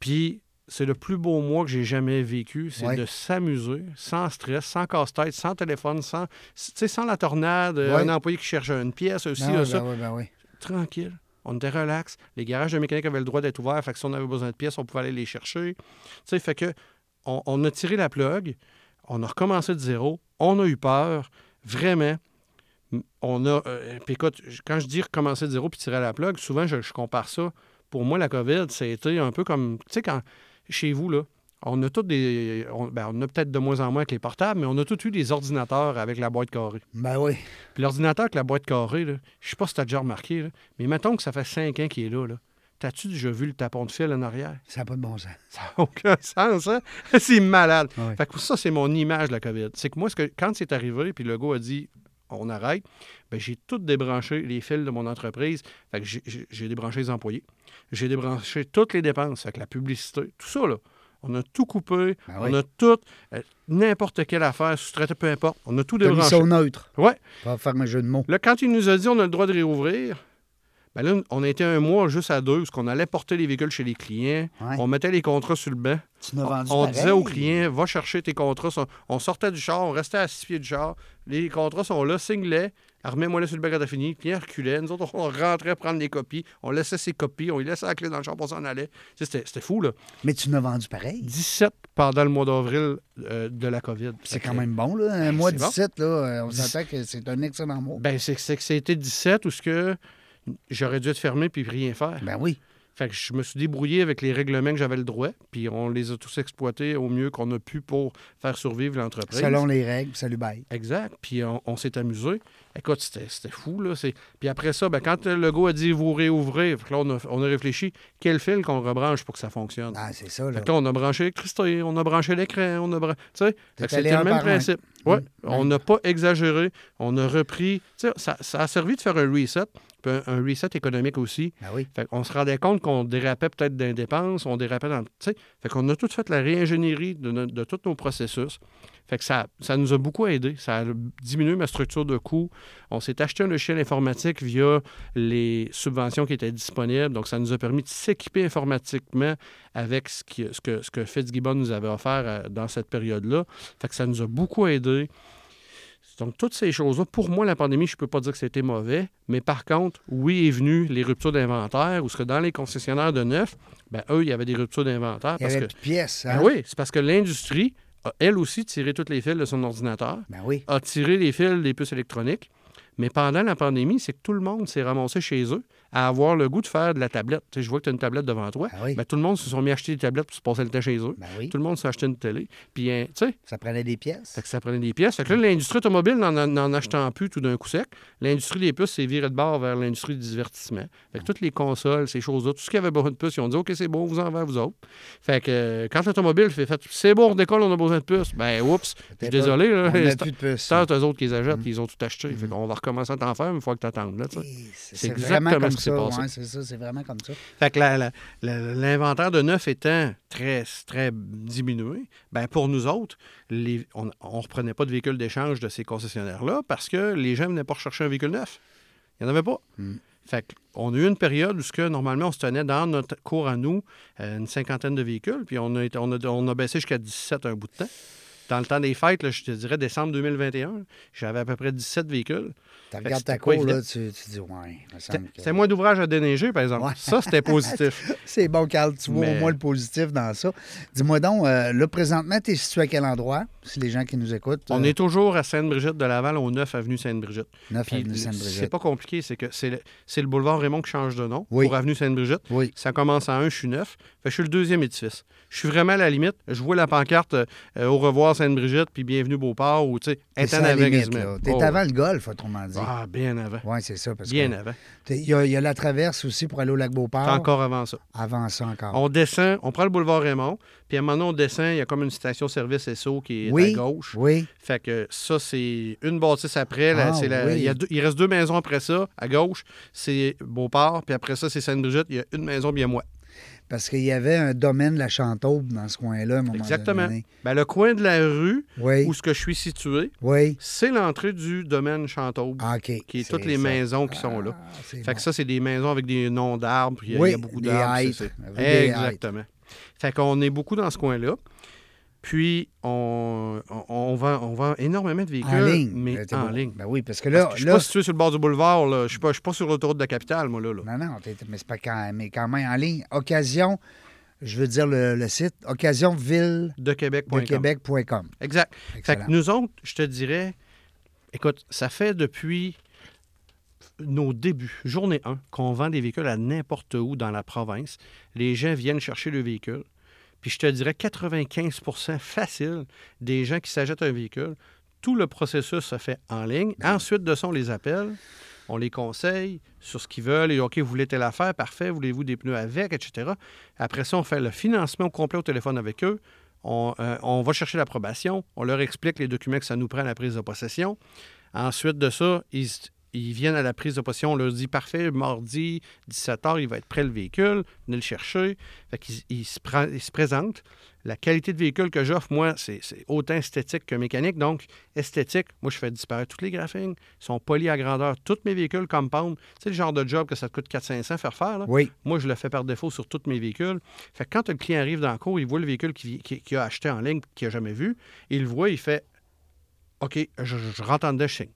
Puis c'est le plus beau mois que j'ai jamais vécu. C'est Ouais. de s'amuser, sans stress, sans casse-tête, sans téléphone, sans, sans la tornade, Ouais. un employé qui cherche une pièce, aussi, Ben oui, ça. ben oui, ben oui. Tranquille. On était relax. Les garages de mécanique avaient le droit d'être ouverts. Fait que si on avait besoin de pièces, on pouvait aller les chercher. Tu sais, fait que on, on a tiré la plug. On a recommencé de zéro. On a eu peur. Vraiment. On a. euh, puis écoute, quand je dis recommencer de zéro puis tirer la plug, souvent, je, je compare ça. Pour moi, la COVID, c'était un peu comme. Tu sais, quand. Chez vous, là, on a tous des. On, ben, on a peut-être de moins en moins avec les portables, mais on a tous eu des ordinateurs avec la boîte carrée. Ben oui. Puis l'ordinateur avec la boîte carrée, là, je sais pas si tu as déjà remarqué, là, mais mettons que ça fait cinq ans qu'il est là. là. T'as-tu déjà vu le tapon de fil en arrière? Ça n'a pas de bon sens. Ça n'a aucun sens, hein? C'est malade. Fait que ça, c'est mon image de la COVID. C'est que moi, ce que, quand c'est arrivé, puis le gars a dit on arrête, ben, j'ai tout débranché les fils de mon entreprise. Fait que j'ai- débranché les employés. J'ai débranché toutes les dépenses, avec la publicité, tout ça, là. On a tout coupé, Ben oui. on a tout, euh, n'importe quelle affaire, sous-traité, peu importe. On a tout débranché. ça au neutre. Ouais. Pas faire un jeu de mots. Là, quand il nous a dit on a le droit de réouvrir, ben là, on été un mois juste à deux, parce qu'on allait porter les véhicules chez les clients. Ouais. On mettait les contrats sur le banc. Tu m'as vendu On disait aux clients, va chercher tes contrats. On- On sortait du char, on restait à six pieds du char. Les contrats sont là, signe-les. Remets-moi-les sur le banc quand t'as fini. Le client reculait. Nous autres, on rentrait prendre les copies. On laissait ses copies. On lui laissait la clé dans le char, pour s'en allait. C'était fou, là. Mais tu m'as vendu pareil. 17 pendant le mois d'avril euh, de la COVID. C'est quand même bon, là. Un mois c'est bon. 17, là, on s'entend que c'est un excellent mot. Ben, c'est c'est que c'était 17 ou ce que j'aurais dû être fermé puis rien faire. Ben oui. Fait que je me suis débrouillé avec les règlements que j'avais le droit, puis on les a tous exploités au mieux qu'on a pu pour faire survivre l'entreprise. Selon les règles, salut bye. Exact. Puis on, on s'est amusé. Écoute, c'était fou, là. Puis après ça, ben, quand le gars a dit vous réouvrez, là, on a, on a réfléchi quel fil qu'on rebranche pour que ça fonctionne? Ah, c'est ça, là. Fait que là, on a branché l'électricité, on a branché l'écran, on a branché. Tu sais, c'était le même par un. principe. Ouais, Mm. on n'a pas exagéré, on a repris. Tu sais, ça, ça a servi de faire un reset, puis un, un reset économique aussi. Ah oui. Fait qu'on se rendait compte qu'on dérapait peut-être dépenses, on dérapait dans. Fait qu'on a tout fait la réingénierie de, tous nos processus. Fait que ça, ça nous a beaucoup aidé. Ça a diminué ma structure de coûts. On s'est acheté un logiciel informatique via les subventions qui étaient disponibles. Donc, ça nous a permis de s'équiper informatiquement avec ce, qui- ce que, ce que Fitzgibbon nous avait offert euh, dans cette période-là. Fait que ça nous a beaucoup aidé. Donc, toutes ces choses-là, pour moi, la pandémie, je ne peux pas dire que c'était mauvais, mais par contre, oui, est venu les ruptures d'inventaire, où ce que dans les concessionnaires de neuf, ben, eux, il y avait des ruptures d'inventaire. Il y Parce avait que, pièces. ben Hein? oui, c'est parce que l'industrie a, elle aussi, tiré tous les fils de son ordinateur, Ben oui. a tiré les fils des puces électroniques. Mais pendant la pandémie, c'est que tout le monde s'est ramassé chez eux à avoir le goût de faire de la tablette. Tu sais, je vois que tu as une tablette devant toi. Ah oui. Ben, tout le monde se sont mis à acheter des tablettes pour se passer le temps chez eux. Ben oui. Tout le monde s'est acheté une télé. Puis, hein, tu sais, Ça prenait des pièces. fait que ça prenait des pièces. Fait que là, l'industrie automobile, n'en, n'en achetant plus tout d'un coup sec, l'industrie des puces s'est virée de bord vers l'industrie du divertissement. Fait que toutes les consoles, ces choses-là, tout ce qui avait besoin de puces, ils ont dit OK, c'est bon, vous en va, vous autres. Fait que euh, quand l'automobile fait, fait c'est bon, on décolle, on a besoin de puces, ben oups, je suis désolé. Là, On plus de puces. c'est eux autres qui les achètent, Mm. ils ont tout acheté. Fait qu'on va recommencer à t'en faire une fois que tu attendes. C'est exactement comme qui s'est ça. passé. ouais, c'est ça, c'est vraiment comme ça. Fait que l'inventaire de neuf étant très, très diminué, ben pour nous autres, les- on ne reprenait pas de véhicules d'échange de ces concessionnaires-là parce que les gens ne venaient pas rechercher un véhicule neuf. Il n'y en avait pas. Mm. Fait qu'on a eu une période où ce que, normalement on se tenait dans notre cours à nous euh, une cinquantaine de véhicules, puis on a, été- on a, on a baissé jusqu'à 17 un bout de temps. Dans le temps des fêtes, là, je te dirais décembre 2021, j'avais à peu près 17 véhicules. Tu regardes ta cour, là, tu, tu dis, ouais, que- c'était moins d'ouvrage à déneiger, par exemple. Ouais. Ça, c'était positif. C'est bon, Carl, tu vois Mais- au moins le positif dans ça. Dis-moi donc, euh, là, présentement, tu es situé à quel endroit, si les gens qui nous écoutent? On euh, est toujours à Sainte-Brigitte de Laval, au 9 avenue Sainte-Brigitte. 9 Puis avenue le- C'est Sainte-Brigitte. pas compliqué, c'est que c'est le, c'est le boulevard Raymond qui change de nom Oui. pour avenue Sainte-Brigitte. Oui. Ça commence à 1, je suis 9. Fait que je suis le deuxième édifice. Je suis vraiment à la limite. Je vois la pancarte euh, Au revoir Sainte-Brigitte, puis bienvenue Beauport, ou tu sais, Ismaël. là. T'es Oh, avant le golf, autrement dit. Ah, bien avant. Oui, c'est ça. Parce Bien que avant. il y, a, il y a la traverse aussi pour aller au lac Beauport. Encore avant ça. Avant ça encore. On descend, on prend le boulevard Raymond, puis à un moment donné, on descend, il y a comme une station-service SO qui est Oui. à gauche. Oui. Fait que ça, c'est une bâtisse après. là, Ah, c'est la- oui. il, y a deux- il reste deux maisons après ça. À gauche, c'est Beauport. Puis après ça, c'est Sainte-Brigitte. Il y a une maison bien moi. Parce qu'il y avait un domaine de la Chantaubre dans ce coin-là, à un moment Exactement. donné. Ben, le coin de la rue Oui. où ce que je suis situé, Oui. c'est l'entrée du domaine Chantaubre, OK. qui est toutes les maisons qui sont là. Ah, c'est Fait bon. que ça, c'est des maisons avec des noms d'arbres. puis Il y a, Oui, il y a beaucoup d'arbres. Exactement. Fait qu'on est beaucoup dans ce coin-là. Puis, on, on, vend, on vend énormément de véhicules, En ligne. mais Euh, en bon. ligne. Ben oui, parce que Parce là. que je suis là pas situé sur le bord du boulevard. Là. Je suis pas, je suis pas sur l'autoroute de la capitale, moi, là. là. Non, non, mais c'est pas quand, mais quand même en ligne. Occasion, je veux dire le, le site, occasionville De Québec.com. de Québec.com. Exact. Fait Excellent. que nous autres, je te dirais, écoute, ça fait depuis nos débuts, journée 1, qu'on vend des véhicules à n'importe où dans la province. Les gens viennent chercher le véhicule. Puis je te dirais 95% facile des gens qui s'achètent un véhicule. Tout le processus se fait en ligne. Ensuite de ça, on les appelle, on les conseille sur ce qu'ils veulent. Et OK, vous voulez telle affaire, parfait, voulez-vous des pneus avec, etc. Après ça, on fait le financement complet au téléphone avec eux. On, euh, on va chercher l'approbation. On leur explique les documents que ça nous prend à la prise de possession. Ensuite de ça, ils, ils viennent à la prise de possession. On leur dit parfait, mardi, 17h, il va être prêt le véhicule. Venez le chercher. Fait qu'ils ils se, prend- ils se présentent. La qualité de véhicule que j'offre, moi, c'est c'est autant esthétique que mécanique. Donc, esthétique, moi, je fais disparaître tous les graphiques. Ils sont polis à grandeur. Tous mes véhicules compound. Sais, le genre de job que ça te coûte 400-500 faire faire. Là? Oui. Moi, je le fais par défaut sur tous mes véhicules. Fait que quand le client arrive dans le cours, il voit le véhicule qu'il qui, qu'il a acheté en ligne, qu'il n'a jamais vu. Il le voit, il fait OK, je, je rentre en dedans, je signe.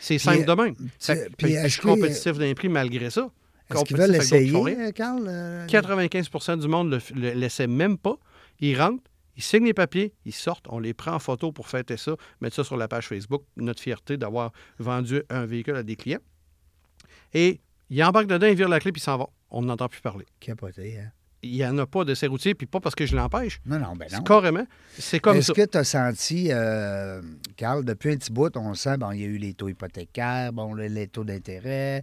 C'est simple de même. Fait que- puis je suis compétitif d'un prix malgré ça. Est-ce qu'ils veulent l'essayer, euh, Carl? euh, 95% du monde ne le, l'essaie même pas. Ils rentrent, ils signent les papiers, ils sortent, on les prend en photo pour fêter ça, mettre ça sur la page Facebook, notre fierté d'avoir vendu un véhicule à des clients. Et Il embarque dedans, il vire la clé, puis il s'en va. On n'entend plus parler. Capoté, hein? Il n'y en a pas de ces routiers, puis pas parce que je l'empêche. Non, non, ben non. Carrément. C'est comme Est-ce ça. que tu as senti, euh, Carl, depuis un petit bout, on sent, bon, il y a eu les taux hypothécaires, bon, le- les taux d'intérêt.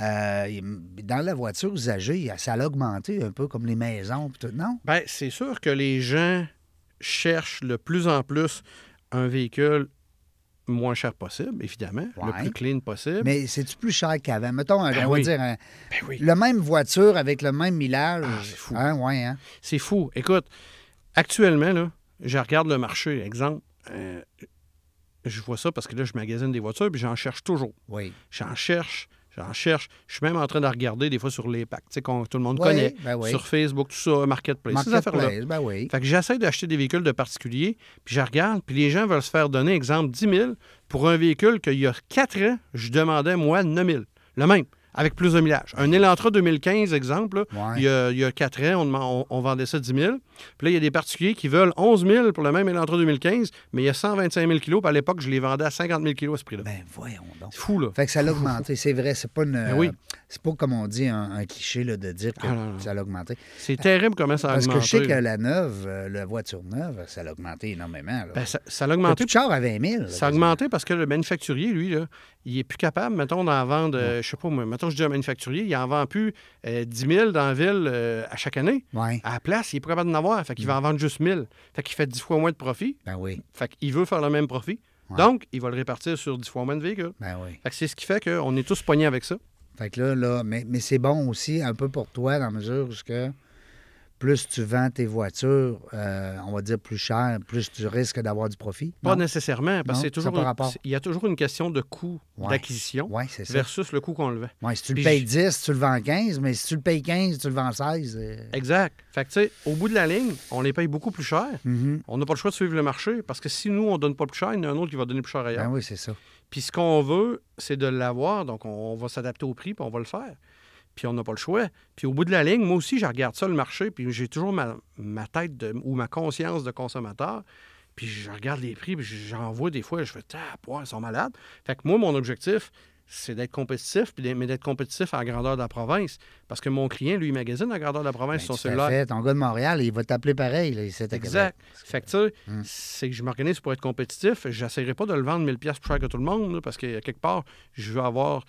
euh, dans la voiture usagée, ça a augmenté un peu comme les maisons, pis tout, non? Ben, c'est sûr que les gens cherchent de plus en plus un véhicule moins cher possible, évidemment, le plus clean possible. Mais c'est-tu plus cher qu'avant? Mettons, Ben on va oui. dire, un- Ben oui. le même voiture avec le même millage. Ah, c'est fou. Hein, ouais, hein? C'est fou. Écoute, actuellement, là, je regarde le marché. Exemple, euh, je vois ça parce que là, je magasine des voitures, puis j'en cherche toujours. Oui. J'en cherche, j'en cherche. Je suis même en train de regarder des fois sur les packs, tu sais, qu'on- tout le monde Oui, connaît. ben oui. Sur Facebook, tout ça, Marketplace, ces affaires-là. Marketplace, ben oui. Fait que j'essaie d'acheter des véhicules de particuliers, puis je regarde, puis les gens veulent se faire donner, exemple, 10 000 pour un véhicule qu'il y a 4 ans, je demandais, moi, 9 000. Le même, avec plus de millage. Un Elantra 2015, exemple, là, Ouais. il, y a, il y a 4 ans, on, vendait ça 10 000. Puis là, il y a des particuliers qui veulent 11 000 pour le même Elantra 2015, mais il y a 125 000 kilos, puis à l'époque, je les vendais à 50 000 kilos à ce prix-là. Ben voyons donc. C'est fou, là. Fait que ça l'a augmenté, c'est vrai. C'est pas une. Ben oui. C'est pas comme on dit un, un cliché là, de dire que Ah, ça a augmenté. C'est terrible comment ça a Parce augmenté. que je sais que la neuve, euh, la voiture neuve, ça a augmenté énormément. Là. Ben, ça, ça a T'as augmenté de char à 20 000. là, Ça a augmenté parce que le manufacturier, lui, là, il est plus capable, mettons, d'en vendre, euh, je sais pas moi, mettons, je dis un manufacturier, il en vend plus euh, 10 000 dans la ville euh, à chaque année. À la place, il est pas capable d'en avoir. Fait qu'il va en vendre juste 1000. Fait qu'il fait 10 fois moins de profit. ben oui, Fait qu'il veut faire le même profit. Ouais. Donc, il va le répartir sur 10 fois moins de véhicules. ben oui. Fait que c'est ce qui fait qu'on est tous pognés avec ça. Fait que là, là mais, mais c'est bon aussi un peu pour toi dans la mesure où que plus tu vends tes voitures, euh, on va dire plus cher, plus tu risques d'avoir du profit? Pas Non? nécessairement, parce c'est- Il y a toujours une question de coût Ouais. d'acquisition versus le coût qu'on le vend. Ouais, si tu le payes j- 10, tu le vends 15, mais si tu le payes 15, tu le vends 16. euh, Exact. Fait que, tu sais, au bout de la ligne, on les paye beaucoup plus cher. mhm. On n'a pas le choix de suivre le marché parce que si nous, on donne pas plus cher, il y en a un autre qui va donner plus cher ailleurs. Ben oui, c'est ça. Puis ce qu'on veut, c'est de l'avoir, donc on, on va s'adapter au prix, puis on va le faire. Puis on n'a pas le choix. Puis au bout de la ligne, moi aussi, je regarde ça, le marché, puis j'ai toujours ma, ma tête de- ou ma conscience de consommateur. Puis je regarde les prix, puis j'en vois des fois, je fais, ah, ils sont malades. Fait que moi, mon objectif, c'est d'être compétitif, mais d'être compétitif à la grandeur de la province. Parce que mon client, lui, il magasine à la grandeur de la province Ben, sur son tout à cellulaire. fait. Ton gars de Montréal, il va t'appeler pareil. Là, à Québec. Exact. Fait que, tu sais, Hum. c'est que je m'organise pour être compétitif. J'essaierai pas de le vendre 1000 pièces plus cher que tout le monde, là, parce que quelque part, je veux avoir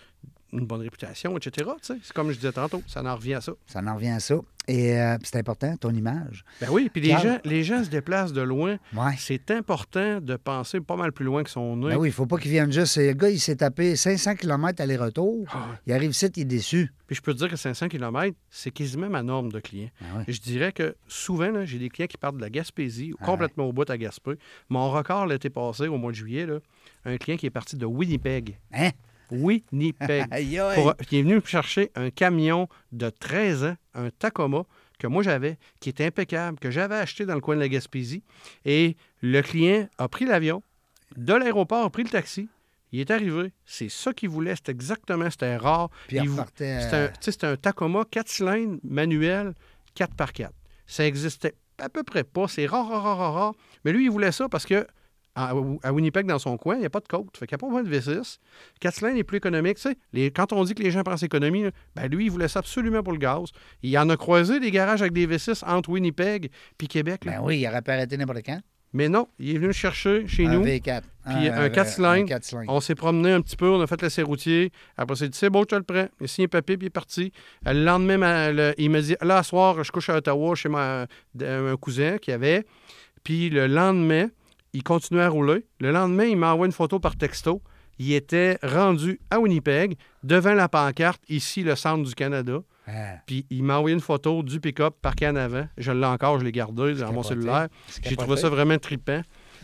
une bonne réputation, etc. C'est comme je disais tantôt, ça en revient à ça. Ça en revient à ça. Et euh, c'est important, ton image. Ben oui, puis les gens, les gens se déplacent de loin. Ouais. C'est important de penser pas mal plus loin que son nez. Ben oui, il faut pas qu'il vienne juste. Le gars, il s'est tapé 500 km aller-retour. Ah. Il arrive ici, il est déçu. Puis je peux te dire que 500 km, c'est quasiment ma norme de clients. Ah ouais. Je dirais que souvent, là, j'ai des clients qui partent de la Gaspésie, ou Ah complètement au bout à Gaspé. Mon record l'été passé, au mois de juillet, là, un client qui est parti de Winnipeg. Hein? Winnipeg. Pour- qui est venu me chercher un camion de 13 ans, un Tacoma, que moi j'avais, qui était impeccable, que j'avais acheté dans le coin de la Gaspésie. Et le client a pris l'avion, de l'aéroport, a pris le taxi. Il est arrivé. C'est ça qu'il voulait. C'était exactement, c'était rare. Puis il repartait. C'était un, un Tacoma 4 cylindres manuel 4x4. Ça existait à peu près pas. C'est rare, rare, rare, rare. Mais lui, il voulait ça parce que à, Winnipeg, dans son coin, il n'y a pas de côte. Fait qu'il n'y a pas besoin de V6. 4 cylindres est plus économique. Tu sais, les, quand on dit que les gens pensent économie, là, ben lui, il voulait ça absolument pour le gaz. Il en a croisé des garages avec des V6 entre Winnipeg puis Québec. là. Ben oui, il aurait pas arrêté n'importe quand. Mais non, il est venu le chercher chez un nous. V4. Puis un quatre cylindres. 4 cylindres. On s'est promené un petit peu, on a fait l'essai routier. Après, c'est dit, c'est beau, je te le prends. Il a signé papier, puis il est parti. Le lendemain, ma- le- il m'a dit, là, à soir, je couche à Ottawa chez ma, un cousin qui avait. Puis le lendemain, il continuait à rouler. Le lendemain, il m'a envoyé une photo par texto. Il était rendu à Winnipeg, devant la pancarte, ici, le centre du Canada. Ah, Puis il m'a envoyé une photo du pick-up parqué en avant. Je l'ai encore, je l'ai gardé dans mon cellulaire. J'ai trouvé ça vraiment trippant.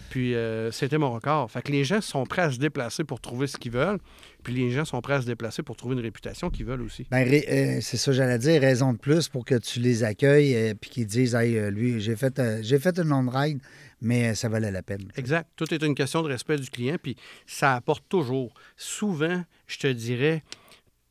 Puis euh, c'était mon record. Fait que les gens sont prêts à se déplacer pour trouver ce qu'ils veulent. Puis les gens sont prêts à se déplacer pour trouver une réputation qu'ils veulent aussi. Ben, euh, c'est ça, j'allais dire, raison de plus pour que tu les accueilles et puis qu'ils disent, hey, euh, lui, j'ai fait, euh, j'ai fait une longue ride, mais euh, ça valait la peine. Exact. Tout est une question de respect du client. Puis ça apporte toujours. Souvent, je te dirais,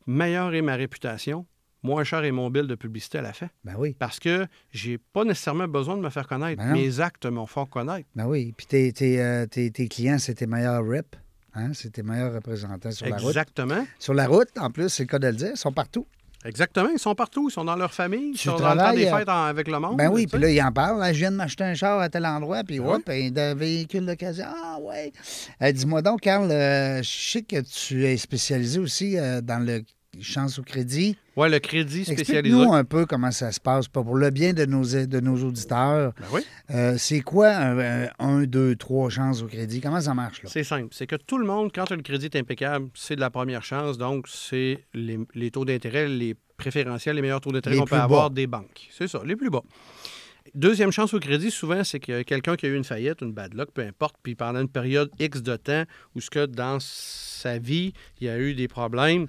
meilleure est ma réputation, moins cher est mon bill de publicité à la fin. Ben oui, Parce que j'ai pas nécessairement besoin de me faire connaître. Ben. Mes actes m'en font connaître. ben oui. Puis tes, tes, euh, tes- tes clients, c'est tes meilleurs reps. Hein? C'est tes meilleurs représentants sur la route. Exactement. Sur la route, en plus, c'est le cas de le dire, ils sont partout. Exactement. Ils sont partout. Ils sont dans leur famille. Ils Tu sont dans le temps des euh, fêtes en- avec le monde. Ben oui, puis là, il en parle. Là, je viens de m'acheter un char à tel endroit, puis Ah hop, un de véhicule d'occasion. Ah, ouais. Euh, Dis-moi donc, Carl, euh, je sais que tu es spécialisé aussi euh, dans le chance au crédit. Ouais, le crédit spécialisé. Explique-nous un peu comment ça se passe, pas pour le bien de nos, de nos auditeurs. Ben oui. Euh, c'est quoi un, un, un, deux, trois chances au crédit? Comment ça marche, là? C'est simple. C'est que tout le monde, quand le crédit est impeccable, c'est de la première chance. Donc, c'est les, les taux d'intérêt, les préférentiels, les meilleurs taux d'intérêt qu'on peut avoir des banques. C'est ça, les plus bas. Deuxième chance au crédit, souvent, c'est que quelqu'un qui a eu une faillite, une bad luck, peu importe, puis pendant une période X de temps où ce que dans sa vie, il y a eu des problèmes.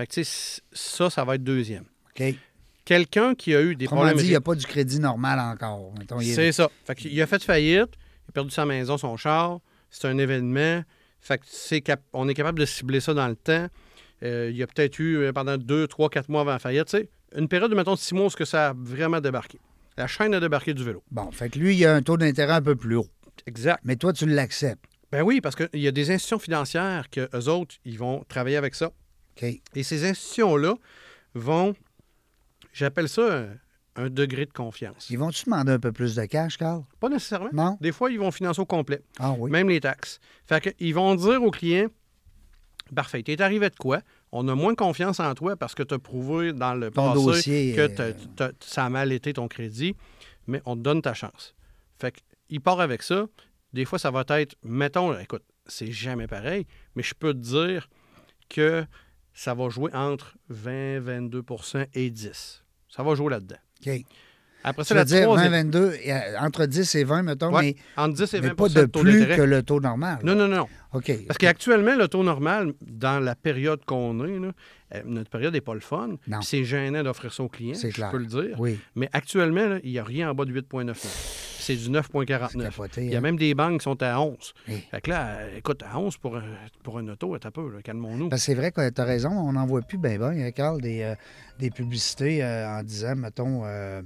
Fait que, tu sais, ça, ça va être deuxième. OK. Quelqu'un qui a eu des Autrement problèmes... dit, il n'y a pas du crédit normal encore. Il est- C'est ça. Fait qu'il a fait faillite, il a perdu sa maison, son char. C'est un événement. Fait que cap- on est capable de cibler ça dans le temps. Euh, il y a peut-être eu euh, pendant deux, trois, quatre mois avant la faillite, tu sais, une période de, mettons, six mois où ce que ça a vraiment débarqué. La chaîne a débarqué du vélo. Bon, fait que lui, il a un taux d'intérêt un peu plus haut. Exact. Mais toi, tu l'acceptes. Ben oui, parce qu'il y a des institutions financières que eux autres, ils vont travailler avec ça. Et ces institutions-là vont, j'appelle ça un, un degré de confiance. Ils vont-tu demander un peu plus de cash, Carl? Pas nécessairement. Non? Des fois, ils vont financer au complet. Ah oui. même les taxes. Fait que, ils vont dire au client Parfait, t'es arrivé de quoi? On a moins confiance en toi parce que tu as prouvé dans le Ton passé dossier, que euh, ça a mal été ton crédit, mais on te donne ta chance. Fait qu'il part avec ça. Des fois, ça va être, mettons, écoute, c'est jamais pareil, mais je peux te dire que ça va jouer entre 20, 22% et 10. Ça va jouer là-dedans. OK. Après ça, veux la dire 20, troisième... 22, et, euh, entre 10 et 20, mettons, Ouais, entre 10 et mais, 20 mais pas de taux plus que le taux normal. Non, non, non. OK. Parce qu'actuellement, le taux normal, dans la période qu'on est, là, euh, notre période n'est pas le fun. C'est gênant d'offrir ça aux clients, C'est je clair. peux le dire. Oui. Mais actuellement, là, il n'y a rien en bas de 8,9. C'est du C'est 9,49. capoté, Il y a hein. même des banques qui sont à 11. Oui. Fait que là, écoute, à 11 pour un, pour un auto, t'as peu, calmons-nous. Que c'est vrai que tu as raison, on n'en voit plus bien, bien, hein, Carl, des, euh, des publicités euh, en disant, mettons, euh,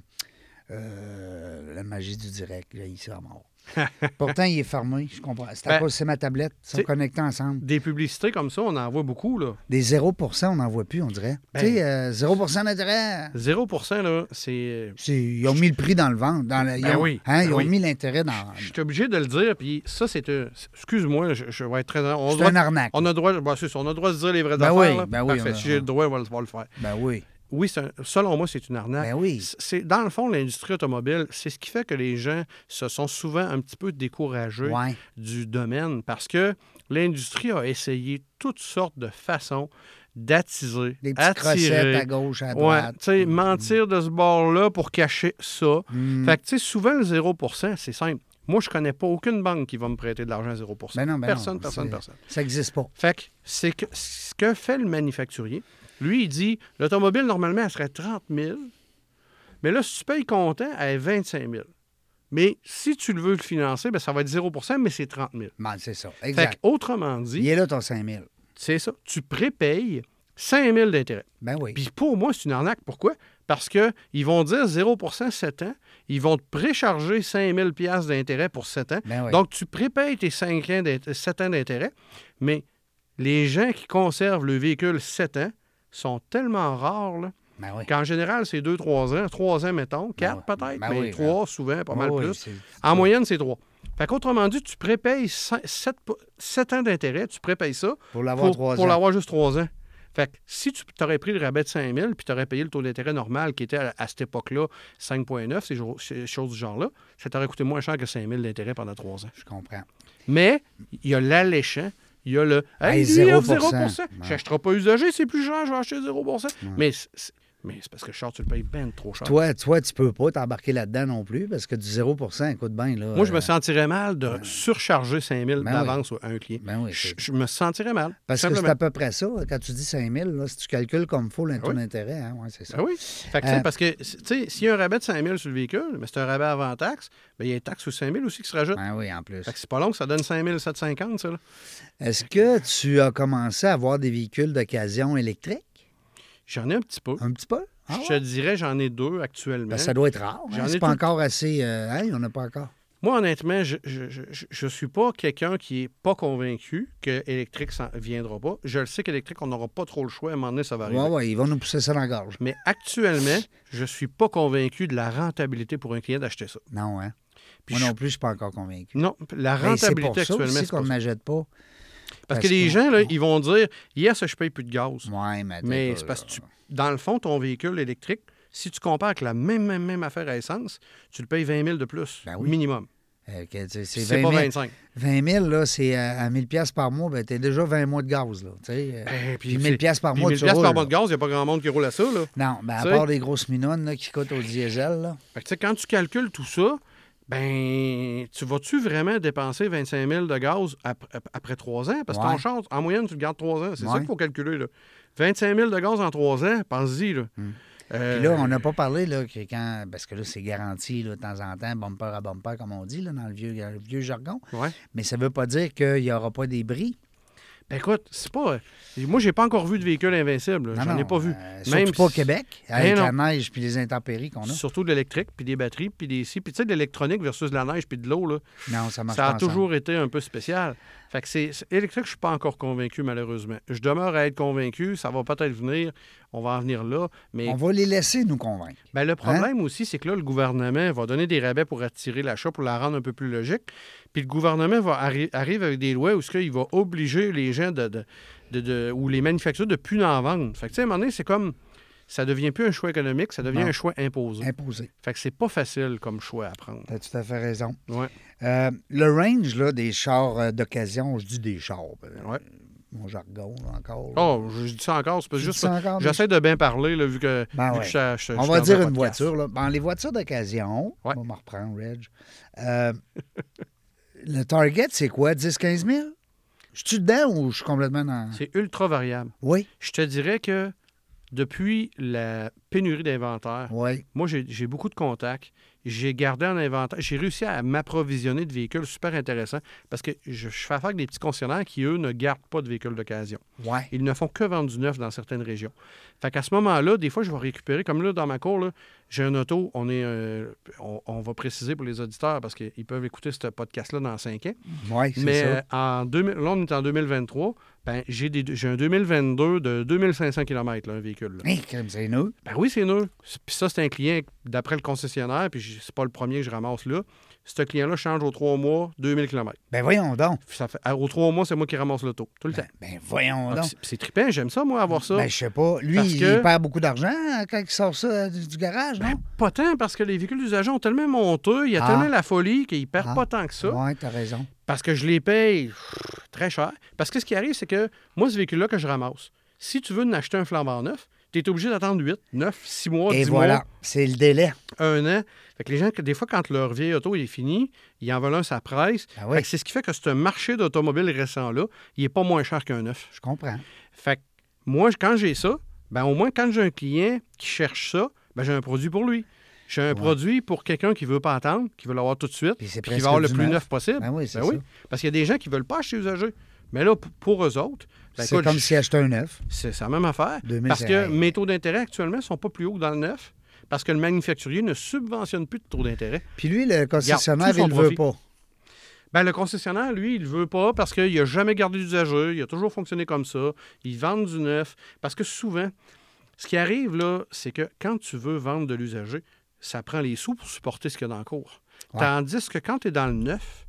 euh, la magie du direct, là, il à mort. Pourtant, il est fermé, je comprends. C'est Ben, ma tablette, ils sont c'est- connectés ensemble. Des publicités comme ça, on en voit beaucoup. Là. Des 0% on n'en voit plus, on dirait. Ben- tu sais, euh, 0 d'intérêt. 0% là, c'est. Ils ont mis le prix dans le ventre. Dans le- ils Ben ont, oui, hein, ben ils ont mis l'intérêt dans. Je suis obligé de le dire, puis ça, c'est. un- Excuse-moi, je, je vais être très. C'est un arnaque. on a le droit, ben, ça, on a droit de dire les vraies Ben affaires. oui, là. ben oui, Parfait. on a- Si j'ai le droit, on va le faire. Ben oui. Oui, selon moi, c'est une arnaque. Ben oui. C'est, dans le fond, l'industrie automobile, c'est ce qui fait que les gens se sont souvent un petit peu découragés Ouais. du domaine parce que l'industrie a essayé toutes sortes de façons d'attiser, Des attirer. à gauche, à droite. sais, mentir de ce bord-là pour cacher ça. Mm. Fait que, tu sais, souvent, le 0% c'est simple. Moi, je connais pas aucune banque qui va me prêter de l'argent à 0 Ben non, ben Personne, non, personne, personne. Ça n'existe pas. Fait que c'est que ce que fait le manufacturier, lui, il dit l'automobile, normalement, elle serait 30 000, mais là, si tu payes comptant, elle est 25 000. Mais si tu le veux le financer, ben, ça va être 0% mais c'est 30 000. Ben, c'est ça. Fait Exact. que, autrement Il dit, est là ton 5 000. c'est ça. Tu prépayes 5 000 d'intérêt. Ben oui. Puis pour moi, c'est une arnaque. Pourquoi? Parce qu'ils vont dire 0% 7 ans. Ils vont te précharger 5 000 d'intérêt pour 7 ans. Ben oui. Donc, tu prépayes tes 5 ans d'int- 7 ans d'intérêt, mais les gens qui conservent le véhicule 7 ans sont tellement rares là, Ben oui. qu'en général, c'est 2-3 ans. 3 ans, mettons. 4 ouais. peut-être, Ben mais oui, 3 souvent, pas mal Ben oui, plus. En moyenne, c'est 3. Fait qu'autrement dit, tu prépayes 7, ans d'intérêt, tu prépayes ça Pour l'avoir pour, 3 pour ans. l'avoir juste 3 ans. Fait que si tu aurais pris le rabais de 5 000 puis tu aurais payé le taux d'intérêt normal qui était à, à cette époque-là 5,9, ces, ces choses du genre-là, ça t'aurait coûté moins cher que 5 000 d'intérêt pendant 3 ans. Je comprends. Mais il y a l'alléchant, il y a le Hey, Hey, lui, il 0%. offre 0 Ouais. J'achèterai pas usagé, c'est plus cher, je vais acheter 0 Mais c'est- c'est mais c'est parce que Charles, tu le payes bien trop cher. Toi, toi, tu peux pas t'embarquer là-dedans non plus parce que du 0% écoute bien. Là, Moi, je me euh, sentirais mal de surcharger 5 000 Ben d'avance à un client. Ben oui, je, me sentirais mal. Parce que c'est à peu près ça. Quand tu dis 5 000, là, si tu calcules comme il faut le taux oui. d'intérêt, hein, ouais, c'est ça. Ah oui. Fait que, Euh, parce que, tu sais, s'il y a un rabais de 5 000 sur le véhicule, mais c'est un rabais avant taxe, ben, il y a une taxe sur 5 000 aussi qui se rajoute. Ben oui, en plus. Que c'est pas long, ça donne 5 750, ça. Est-ce que tu as commencé à avoir des véhicules d'occasion électriques? J'en ai un petit peu. Un petit peu? Ah je te dirais, j'en ai deux actuellement. Ben, ça doit être rare. hein? J'en ai C'est pas tout- encore assez. euh, hein, il n'y en a pas encore. Moi, honnêtement, je je, je, je- je suis pas quelqu'un qui est pas convaincu que électrique ne viendra pas. Je le sais qu'électrique, on n'aura pas trop le choix. À un moment donné, ça va arriver. Ouais, ouais, ils vont nous pousser ça dans la gorge. Mais actuellement, je suis pas convaincu de la rentabilité pour un client d'acheter ça. Non, hein? Puis Moi non plus, je suis pas encore convaincu. Non, la Ben, rentabilité pour actuellement, c'est qu'on ne m'achète pas. Parce, parce que les gens, là, ils vont dire Yes, je paye plus de gaz. Ouais, mais. Mais c'est parce que, tu- dans le fond, ton véhicule électrique, si tu compares avec la même, même, même affaire à essence, tu le payes 20 000 de plus, Ben oui. minimum. Euh, C'est pas 20 000, 25. 20 000, là, c'est à, à 1000 pièces par mois, ben, t'es déjà 20 mois de gaz, là. Euh, Ben, puis 1000 pièces par puis mois, 1000 tu piastres par roules, mois de gaz, il n'y a pas grand monde qui roule à ça. Là. Non, ben, à part les grosses minonnes là, qui coûtent au diesel, là. Fait que, tu sais, quand tu calcules tout ça, ben, tu vas-tu vraiment dépenser 25 000 de gaz ap- ap- après trois ans? Parce que Ouais. ton char, en moyenne, tu le gardes trois ans. C'est ça qu'il faut calculer. Là. 25 000 de gaz en trois ans, pense-y. Là. Euh, Puis là, on n'a pas parlé, là, que quand. Parce que là, c'est garanti, là, de temps en temps, bumper à bumper, comme on dit, là, dans le vieux, le vieux jargon. Ouais. Mais ça veut pas dire qu'il n'y aura pas des bris. Ben écoute, c'est pas. Moi, j'ai pas encore vu de véhicule invincible. J'en ai pas vu. euh, Même pas au Québec, Ben avec non. la neige puis les intempéries qu'on a. Surtout de l'électrique, puis des batteries, puis des si. Puis tu sais, de l'électronique versus la neige, puis de l'eau, là, Non, ça marche ça a toujours été un peu spécial. Fait que c'est électrique, je suis pas encore convaincu, malheureusement. Je demeure à être convaincu. Ça va peut-être venir. On va en venir là. Mais On va les laisser nous convaincre. Ben, le Hein? problème aussi, c'est que là, le gouvernement va donner des rabais pour attirer l'achat, pour la rendre un peu plus logique. Puis le gouvernement va arri- arrive avec des lois où ce qu'il va obliger les gens de, de- de- de- ou les manufacturiers de plus en vendre. Fait que, tu sais, à un moment donné, c'est comme. Ça devient plus un choix économique, ça devient Non. un choix imposé. Imposé. Fait que c'est pas facile comme choix à prendre. Tu as tout à fait raison. Ouais. Euh, le range là, des chars euh, d'occasion, je dis des chars. ben, Ouais. Mon jargon, là, encore. Oh, je dis ça encore, c'est pas Tu juste. encore, J'essaie de bien parler, là, vu que. Ben vu ouais. que je- je- je On va dans dire un une voiture. Là. Bon, les voitures d'occasion, Ouais. on va me reprendre, Reg. Euh, le target, c'est quoi? 10-15 000? Je suis dedans ou je suis complètement dans. C'est ultra variable. Oui, Je te dirais que depuis la pénurie d'inventaire. Moi, j'ai j'ai beaucoup de contacts. J'ai gardé en inventaire. J'ai réussi à m'approvisionner de véhicules super intéressants parce que je, je fais affaire avec des petits concessionnaires qui, eux, ne gardent pas de véhicules d'occasion. Ouais. Ils ne font que vendre du neuf dans certaines régions. Fait qu'à ce moment-là, des fois, je vais récupérer, comme là, dans ma cour, là, j'ai un auto, on est euh, on, on va préciser pour les auditeurs parce qu'ils peuvent écouter ce podcast-là dans cinq ans. Oui, c'est Mais ça. euh, en 2000, là, on est en 2023. Ben, j'ai des- j'ai un 2022 de 2500 km, là, un véhicule. là. Hey, crème, c'est nous. Ben oui, c'est nœud. Puis ça, c'est un client, d'après le concessionnaire, puis c'est pas le premier que je ramasse là. Ce client-là change aux trois mois 2000 km. Ben voyons donc. Ça fait, aux trois mois, c'est moi qui ramasse l'auto, tout le temps. Ben voyons Ah, donc. c'est- trippant, j'aime ça, moi, avoir ça. Ben, je sais pas. Lui, Parce il que- perd beaucoup d'argent hein, quand il sort ça euh, du, du garage, non? Pas tant, parce que les véhicules d'usagers ont tellement monté, il y a Ah. tellement la folie qu'ils perdent Ah. pas tant que ça. Oui, t'as raison. Parce que je les paye très cher. Parce que ce qui arrive, c'est que moi, ce véhicule-là que je ramasse, si tu veux en acheter un flambant neuf, tu es obligé d'attendre 8, 9, 6 mois, 10 Et voilà, mois. c'est le délai. un an. Fait que les gens, des fois, quand leur vieil auto est fini, ils en veulent un, ça presse. Oui. Que c'est ce qui fait que ce marché d'automobile récent-là, il est pas moins cher qu'un neuf. Je comprends. Fait que moi, quand j'ai ça, ben au moins, quand j'ai un client qui cherche ça, ben j'ai un produit pour lui. J'ai un produit pour quelqu'un qui veut pas attendre, qui veut l'avoir tout de suite, Puis c'est puis qui va avoir le plus neuf. neuf possible. Ben oui, Ben ça. Parce qu'il y a des gens qui veulent pas acheter usagé. Mais là, pour eux autres, ben c'est comme si achetait un neuf. c'est la même affaire. 2000, parce que mes taux d'intérêt actuellement ne sont pas plus hauts que dans le neuf. Parce que le manufacturier ne subventionne plus de taux d'intérêt. Puis lui, le concessionnaire, il le veut pas. Ben, le concessionnaire, lui, il ne veut pas parce qu'il n'a jamais gardé d'usager, il a toujours fonctionné comme ça. Il vend du neuf. Parce que souvent, ce qui arrive, là, c'est que quand tu veux vendre de l'usager, ça prend les sous pour supporter ce qu'il y a dans le cours. Ouais. Tandis que quand tu es dans le neuf,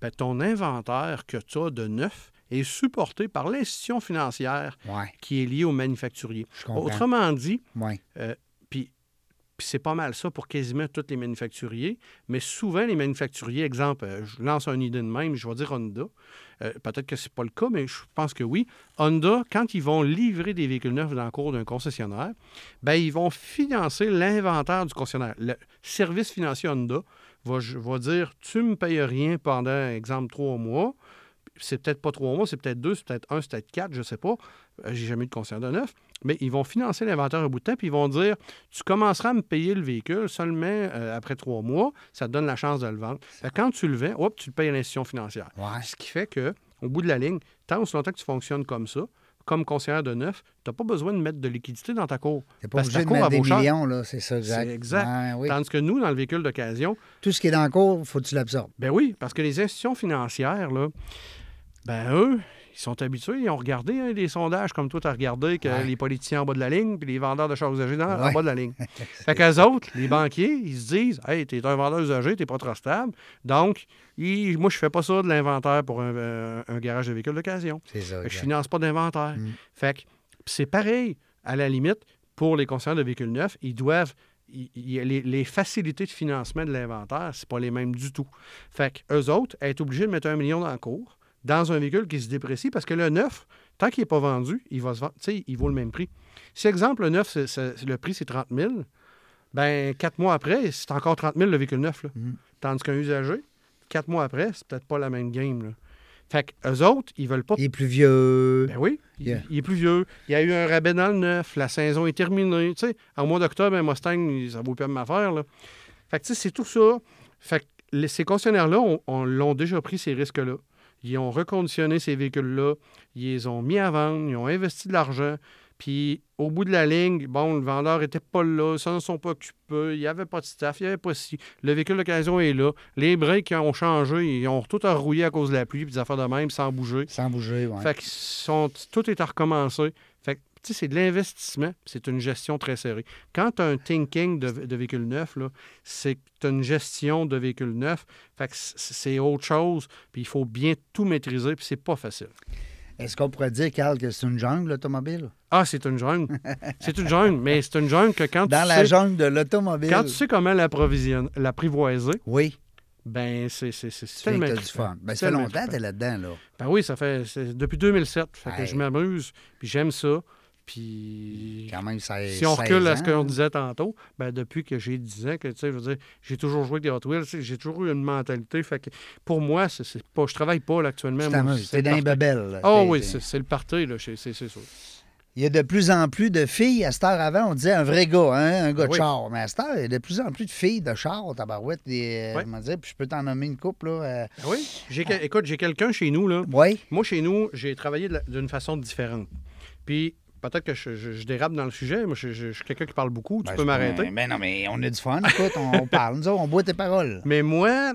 ben, ton inventaire que tu as de neuf est supporté par l'institution financière Ouais, qui est liée au manufacturier. je comprends. Autrement dit, Ouais. puis puis c'est pas mal ça pour quasiment tous les manufacturiers. Mais souvent, les manufacturiers, exemple, euh, je lance une idée de même, je vais dire Honda. Euh, Peut-être que c'est pas le cas, mais je pense que oui. Honda, quand ils vont livrer des véhicules neufs dans le cours d'un concessionnaire, ben ils vont financer l'inventaire du concessionnaire. Le service financier Honda va, va dire Tu me payes rien pendant, exemple, trois mois. C'est peut-être pas trois mois, c'est peut-être deux, c'est peut-être un, c'est peut-être quatre, je sais pas. Euh, J'ai jamais eu de concessionnaire de neuf. Mais ils vont financer l'inventaire un bout de temps, puis ils vont dire tu commenceras à me payer le véhicule seulement euh, après trois mois, ça te donne la chance de le vendre. Fait quand tu le vends, hop, tu le payes à l'institution financière. Ouais. Ce qui fait que, au bout de la ligne, tant aussi longtemps que tu fonctionnes comme ça, comme conseillère de neuf, tu n'as pas besoin de mettre de liquidité dans ta cour. T'es pas Parce que ta obligé de cour, mettre des millions, là, c'est ça, exact. C'est exact. Oui. Tandis que nous, dans le véhicule d'occasion, Tout ce qui est dans le cours, faut que tu l'absorbes. ben oui, parce que les institutions financières, là, ben eux, ils sont habitués, ils ont regardé hein, des sondages comme toi, tu as regardé que Ouais. les politiciens en bas de la ligne, puis les vendeurs de chars usagés dans, en bas de la ligne. fait qu'eux autres, les banquiers, ils se disent Hey, t'es un vendeur usagé, t'es pas trop stable. Donc, moi, je fais pas ça de l'inventaire pour un, euh, un garage de véhicules d'occasion. Je finance pas d'inventaire. Mm. Fait que c'est pareil, à la limite, pour les concessionnaires de véhicules neufs, ils doivent. les, les facilités de financement de l'inventaire, c'est pas les mêmes du tout. Fait que eux autres, être obligés de mettre un million dans le cours dans un véhicule qui se déprécie parce que le neuf, tant qu'il n'est pas vendu, il va se vendre, tu sais, il vaut le même prix. Si, exemple, le neuf, le prix, c'est 30 000, ben quatre mois après, c'est encore 30 000 le véhicule neuf. là. Mm. Tandis qu'un usagé, quatre mois après, c'est peut-être pas la même game. Là. Fait qu'eux autres, ils veulent pas Il est plus vieux. ben oui, il, Yeah. il est plus vieux. Il y a eu un rabais dans le neuf. La saison est terminée. Tu sais, en mois d'octobre, un Mustang, ça vaut plus ma affaire. Là. Fait que tu sais, c'est tout ça. Fait que les- ces concessionnaires-là, on, on l'ont déjà pris ces risques-là. Ils ont reconditionné ces véhicules-là. Ils les ont mis à vendre. Ils ont investi de l'argent. Puis, au bout de la ligne, bon, le vendeur n'était pas là, ils s'en sont pas occupés, il n'y avait pas de staff, il n'y avait pas si. Le véhicule d'occasion est là. Les breaks ont changé, ils ont tout enrouillé à cause de la pluie, puis des affaires de même, sans bouger. Sans bouger, ouais. Fait que sont, tout est à recommencer. Fait que, c'est de l'investissement, c'est une gestion très serrée. Quand tu as un thinking de, de véhicule neuf, c'est que tu as une gestion de véhicule neuf. Fait que c'est autre chose, puis il faut bien tout maîtriser, puis c'est pas facile. Est-ce qu'on pourrait dire, Carl, que c'est une jungle, l'automobile? Ah, c'est une jungle. c'est une jungle, mais c'est une jungle que quand Dans tu la sais, jungle de l'automobile. quand tu sais comment l'approvisionner- l'apprivoiser, Oui, ben c'est c'est- tu du fun. Ben, ça fait longtemps que trippant. t'es là-dedans, là. Ben oui, ça fait depuis 2007. Fait que Hey. je m'amuse, puis j'aime ça. Puis Quand même, ça si on recule à ce qu'on disait tantôt, ben depuis que j'ai 10 ans, que tu sais, je veux dire, j'ai toujours joué avec des Hot Wheels, j'ai toujours eu une mentalité. Fait que pour moi, c'est c'est pas, je travaille pas là, actuellement. C'est dans les babelles. là. Oh oui, c'est c'est le party, là, c'est c'est- sûr. Il y a de plus en plus de filles. À cette heure avant, on disait un vrai gars, hein, un gars de Oui. char. Mais à cette heure, il y a de plus en plus de filles de char, tabarouette. Des, euh, Oui. comment dire, puis je peux t'en nommer une couple, là. euh, Ben oui, j'ai que- écoute, j'ai quelqu'un chez nous, là. Oui, Moi, chez nous, j'ai travaillé de la- d'une façon différente. Puis peut-être que je, je- je dérape dans le sujet. Moi, je, suis quelqu'un qui parle beaucoup, tu Ben, peux m'arrêter. pas- Ben non, mais on a du fun. Écoute, on, parle. Nous autres, on boit tes paroles. Mais moi,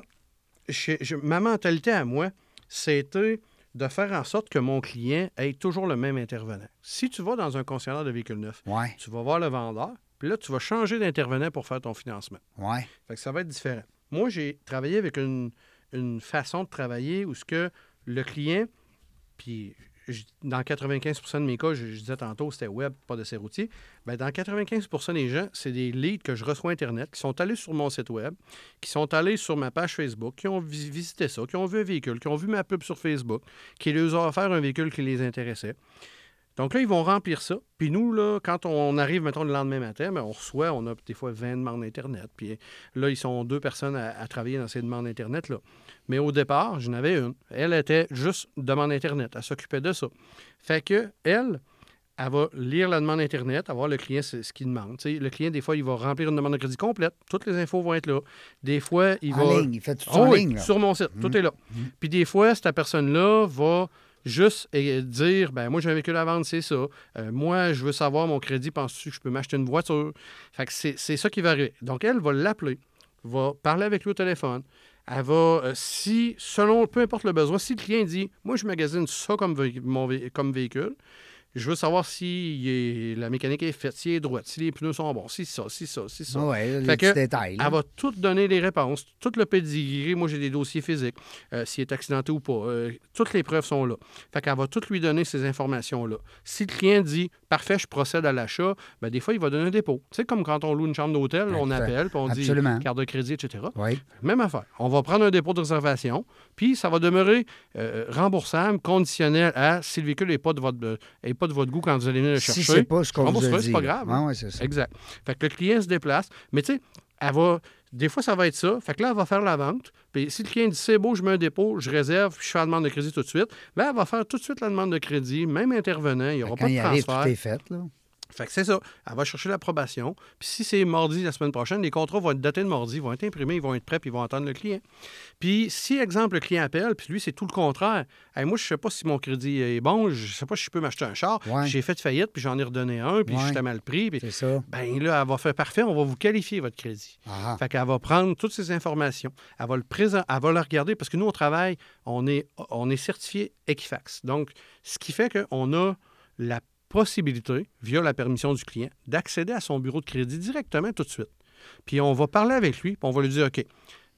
ma mentalité à moi, c'était de faire en sorte que mon client ait toujours le même intervenant. Si tu vas dans un concessionnaire de véhicules neufs, Ouais, tu vas voir le vendeur, puis là, tu vas changer d'intervenant pour faire ton financement. ouais. Fait que ça va être différent. Moi, j'ai travaillé avec une, une façon de travailler où ce que le client, puis dans 95% de mes cas, je, disais tantôt, c'était web, pas de routier. Bien, dans 95% des gens, c'est des leads que je reçois Internet, qui sont allés sur mon site web, qui sont allés sur ma page Facebook, qui ont vi- visité ça, qui ont vu un véhicule, qui ont vu ma pub sur Facebook, qui leur a offert un véhicule qui les intéressait. Donc là, ils vont remplir ça. Puis nous, là, quand on arrive, mettons, le lendemain matin, ben, on reçoit, on a des fois 20 demandes Internet. Puis là, ils sont deux personnes à, à travailler dans ces demandes Internet-là. Mais au départ, j'en avais une. Elle était juste demande Internet. Elle s'occupait de ça. Fait que, elle, elle va lire la demande Internet, elle va voir le client c'est ce qu'il demande. Le client, des fois, il va remplir une demande de crédit complète. Toutes les infos vont être là. Des fois, il En va. ligne, il fait tout en oui, ligne. Là. sur mon site. Tout est là. Puis des fois, cette personne-là va juste eh, dire ben moi j'ai un véhicule à vendre, c'est ça. Euh, moi, je veux savoir mon crédit, penses-tu que je peux m'acheter une voiture? Fait que c'est ça qui va arriver. Donc, elle va l'appeler, va parler avec lui au téléphone. Elle va, euh, si, selon, peu importe le besoin, si le client dit Moi, je magasine ça comme, mon comme véhicule, je veux savoir si la mécanique est faite, si elle est droite, si les pneus sont bons, si ça, si ça, si ça. Oui, les Fait petits que détails. là. Elle va tout donner les réponses, tout le pedigree. Moi, j'ai des dossiers physiques, euh, s'il est accidenté ou pas. euh, toutes les preuves sont là. Fait qu'elle va tout lui donner ces informations-là. Si le client dit parfait, je procède à l'achat, ben, des fois, il va donner un dépôt. Tu sais, comme quand on loue une chambre d'hôtel, on appelle, puis on absolument. dit carte de crédit, etc. Oui, Même affaire. On va prendre un dépôt de réservation, puis ça va demeurer euh, remboursable, conditionnel à si le véhicule n'est pas, de votre, est pas de votre goût quand vous allez venir le si chercher. c'est pas ce qu'on vous a dit. c'est pas grave. Oui, c'est ça. Exact. Fait que le client se déplace. Mais tu sais, elle va. Des fois, ça va être ça. Fait que là, elle va faire la vente. Puis si le client dit c'est beau, je mets un dépôt, je réserve, puis je fais la demande de crédit tout de suite, ben, elle va faire tout de suite la demande de crédit, même intervenant, il n'y aura Quand pas de arrive, tout transfert. est fait. Là. Fait que c'est ça. Elle va chercher l'approbation. Puis si c'est mardi la semaine prochaine, les contrats vont être datés de mardi, vont être imprimés, ils vont être prêts, puis ils vont attendre le client. Puis si, exemple, le client appelle, puis lui, c'est tout le contraire. Hey, moi, je sais pas si mon crédit est bon, je sais pas si je peux m'acheter un char. Ouais. J'ai fait faillite, puis j'en ai redonné un, puis Ouais. j'étais mal pris. Puis, C'est ça. ben là, elle va faire parfait, on va vous qualifier votre crédit. Ah. Fait qu'elle va prendre toutes ces informations, elle va le présent, elle va le regarder parce que nous, au travail, on est, on est certifié Equifax. Donc, ce qui fait qu'on a la possibilité, via la permission du client, d'accéder à son bureau de crédit directement tout de suite. Puis on va parler avec lui, puis on va lui dire, OK,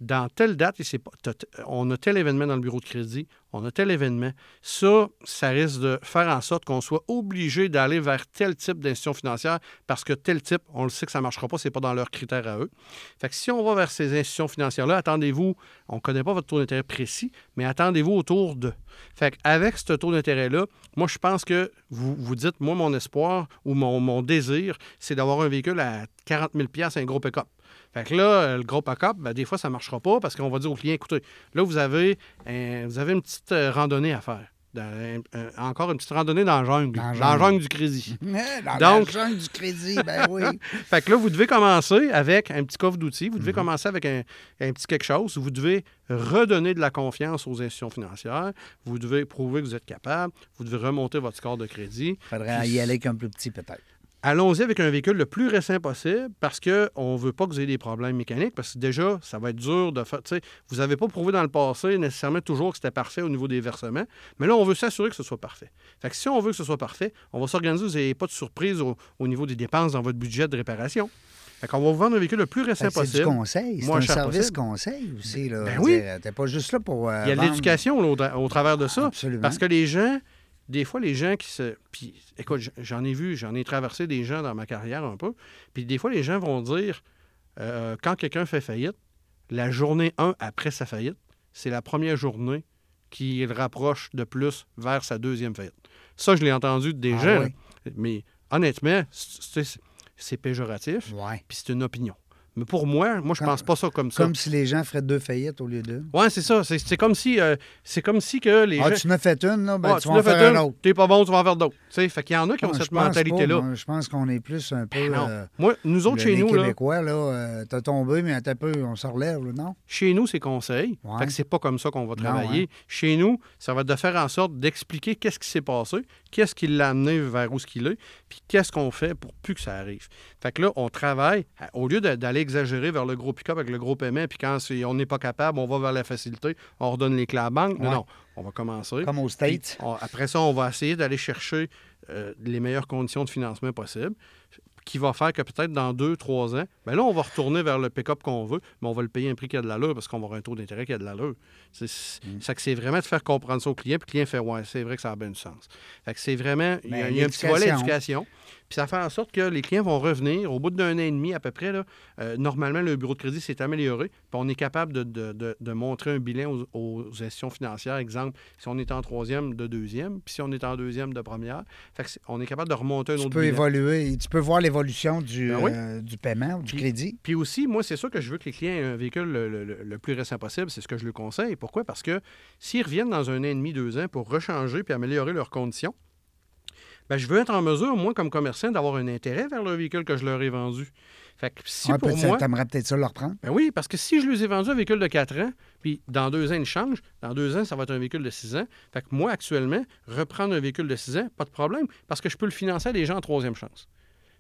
dans telle date, pas- t'as- t'as- on a tel événement dans le bureau de crédit, on a tel événement. Ça, ça risque de faire en sorte qu'on soit obligé d'aller vers tel type d'institution financière parce que tel type, on le sait que ça ne marchera pas, ce n'est pas dans leurs critères à eux. Fait que si on va vers ces institutions financières-là, attendez-vous, on ne connaît pas votre taux d'intérêt précis, mais attendez-vous autour de. Fait qu'avec ce taux d'intérêt-là, moi, je pense que vous dites, moi, mon espoir ou mon, mon désir, c'est d'avoir un véhicule à 40 000 un gros pick-up. Fait que là, euh, le gros pick-up, ben, des fois, ça ne marchera pas parce qu'on va dire au client, écoutez, là, vous avez, un- vous avez une petite euh, randonnée à faire. Dans encore une petite randonnée dans la jungle. Dans la jungle. du crédit. Dans Donc- la jungle du crédit, ben oui. Fait que là, vous devez commencer avec un petit coffre d'outils. Vous Mhm. devez commencer avec un, un petit quelque chose. Vous devez redonner de la confiance aux institutions financières. Vous devez prouver que vous êtes capable. Vous devez remonter votre score de crédit. Faudrait y aller comme plus petit, peut-être. Allons-y avec un véhicule le plus récent possible parce qu'on ne veut pas que vous ayez des problèmes mécaniques parce que déjà, ça va être dur de faire. Vous n'avez pas prouvé dans le passé nécessairement toujours que c'était parfait au niveau des versements, mais là, on veut s'assurer que ce soit parfait. Fait que si on veut que ce soit parfait, on va s'organiser, vous n'ayez pas de surprise au, au niveau des dépenses dans votre budget de réparation. Fait qu'on va vous vendre un véhicule le plus récent que C'est du possible. conseil. C'est un service possible. conseil aussi. Là, Ben oui. T'es pas juste là pour. euh, Il y a de l'éducation au, au travers de ça. Absolument. Parce que les gens, des fois, les gens qui se. Puis, écoute, j'en ai vu, j'en ai traversé des gens dans ma carrière un peu. Puis, des fois, les gens vont dire, euh, quand quelqu'un fait faillite, la journée 1 après sa faillite, c'est la première journée qui le rapproche de plus vers sa deuxième faillite. Ça, je l'ai entendu des Ah gens. oui? Mais honnêtement, c'est c'est péjoratif, Ouais. puis c'est une opinion. Mais pour moi, moi, je Comme- pense pas ça comme ça. Comme si les gens feraient deux faillites au lieu d'une. Ouais, c'est ça. C'est comme si, euh, c'est comme si que les Ah, gens. tu en as fait une, là, ben, Ah, tu en vas as en faire une, un autre. T'es pas bon, tu vas en faire d'autres. Tu sais, fait qu'il y en a qui ont Ah, cette mentalité-là. Je pense qu'on est plus un peu. Ben non. euh, Moi, nous autres, le- chez les nous, là, Québécois, là, euh, t'as tombé, mais t'as peu, on se relève, là, non? chez nous, c'est conseil. Ouais. Fait que c'est pas comme ça qu'on va travailler. hein. Chez nous, ça va être de faire en sorte d'expliquer qu'est-ce qui s'est passé, qu'est-ce qui l'a amené vers où ce qu'il est, puis qu'est-ce qu'on fait pour plus que ça arrive. Fait que là, on travaille, au lieu d'aller exagérer vers le gros pick-up avec le gros paiement, puis quand c'est- on n'est pas capable, on va vers la facilité, on redonne les clés à la banque. Non, Ouais. non, on va commencer. Comme aux States. on- après ça, on va essayer d'aller chercher euh, les meilleures conditions de financement possibles, qui va faire que peut-être dans deux, trois ans, ben là, on va retourner vers le pick-up qu'on veut, mais on va le payer un prix qui a de l'allure parce qu'on va avoir un taux d'intérêt qui a de l'allure. C'est Mm. que c'est vraiment de faire comprendre ça au client, puis le client fait Ouais, c'est vrai que ça a bien du sens. Fait que c'est vraiment. Il y a, un petit volet l'éducation. éducation. Puis ça fait en sorte que les clients vont revenir au bout d'un an et demi à peu près. Là, euh, normalement, le bureau de crédit s'est amélioré. Puis on est capable de, de- de- de montrer un bilan aux, aux institutions financières. Exemple, si on est en troisième, de deuxième. Puis si on est en deuxième, de première. Fait que on est capable de remonter un Tu autre peux bilan. évoluer, tu peux voir l'évolution du, Ben oui. euh, du paiement ou du Puis- crédit. Puis aussi, moi, c'est sûr que je veux que les clients aient un véhicule le, le- le- le plus récent possible. C'est ce que je leur conseille. Pourquoi? Parce que s'ils reviennent dans un an et demi, deux ans pour rechanger puis améliorer leurs conditions, ben, je veux être en mesure, moi, comme commerçant, d'avoir un intérêt vers le véhicule que je leur ai vendu. Fait que si Ouais, pour peut-être- moi... T'aimerais peut-être ça le reprendre. Ben oui, parce que si je lui ai vendu un véhicule de 4 ans, puis dans deux ans, il change, dans deux ans, ça va être un véhicule de 6 ans. Fait que moi, actuellement, reprendre un véhicule de 6 ans, pas de problème, parce que je peux le financer à des gens en troisième chance.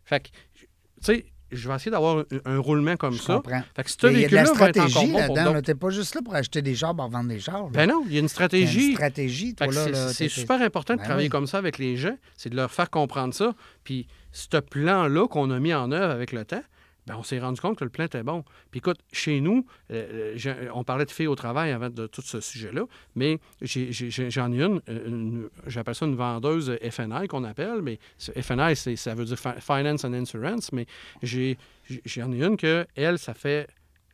Fait que, tu sais, je vais essayer d'avoir un, un roulement comme Je ça. comprends. Fait que ce Mais Il y a de la véhicule-là stratégie bon là-dedans. là. T'es pas juste là pour acheter des chars pour revendre des là. Ben non, il y a une Il y a stratégie. une stratégie, toi, là. c'est- super important de Ben travailler oui. comme ça avec les gens, c'est de leur faire comprendre ça. Puis ce plan-là qu'on a mis en œuvre avec le temps, ben on s'est rendu compte que le plan était bon. Puis écoute, chez nous, euh, euh, j'ai- on parlait de filles au travail avant de tout ce sujet-là, mais j'en ai une, euh, j'appelle ça une vendeuse FNI qu'on appelle, mais FNI, ça veut dire Fi- Finance and Insurance, mais j'en ai une que, elle, ça fait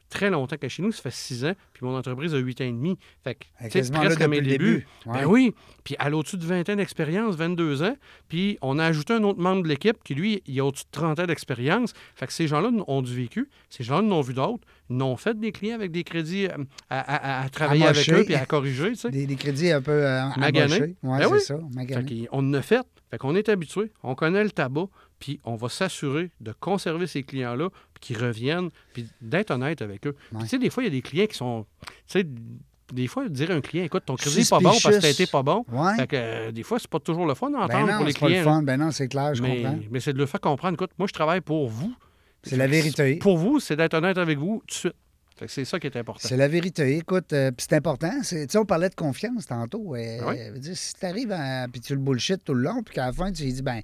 très longtemps est chez nous, ça fait six ans, puis mon entreprise a huit ans et demi. Fait que, Elle est tu sais, quasiment là presque à mes débuts. début. Ouais. Ben oui. Puis elle a au-dessus de 20 ans d'expérience, 22 ans. Puis on a ajouté un autre membre de l'équipe qui, lui, il a au-dessus de 30 ans d'expérience. Fait que ces gens-là ont du vécu. Ces gens-là n'ont vu d'autres. Ils ont fait des clients avec des crédits euh, à, à- à travailler avec eux puis à corriger, tu sais. Des, des crédits un peu euh, Maganés. Ouais, Ben c'est oui. ça, Fait qu'on en a fait. Fait qu'on est habitué. On connaît le tabac. puis on va s'assurer de conserver ces clients-là, qu'ils reviennent, puis d'être honnête avec eux. Ouais. tu sais, des fois, il y a des clients qui sont... Tu sais, des fois, dire à un client, écoute, ton crédit n'est pas bon parce que tu été pas bon. Ouais. Fait que, euh, des fois, c'est pas toujours le fun Ben d'entendre non, pour les c'est pas le clients. fun. Ben non, c'est clair, je mais comprends. mais c'est de le faire comprendre, écoute, moi, je travaille pour vous. C'est la vérité. Pour vous, c'est d'être honnête avec vous tout de suite. C'est ça qui est important. C'est la vérité. Écoute, euh, puis c'est important. Tu sais, on parlait de confiance tantôt. euh, Oui. dire, si tu arrives puis tu le bullshit tout le long, puis qu'à la fin, tu lui dis, ben,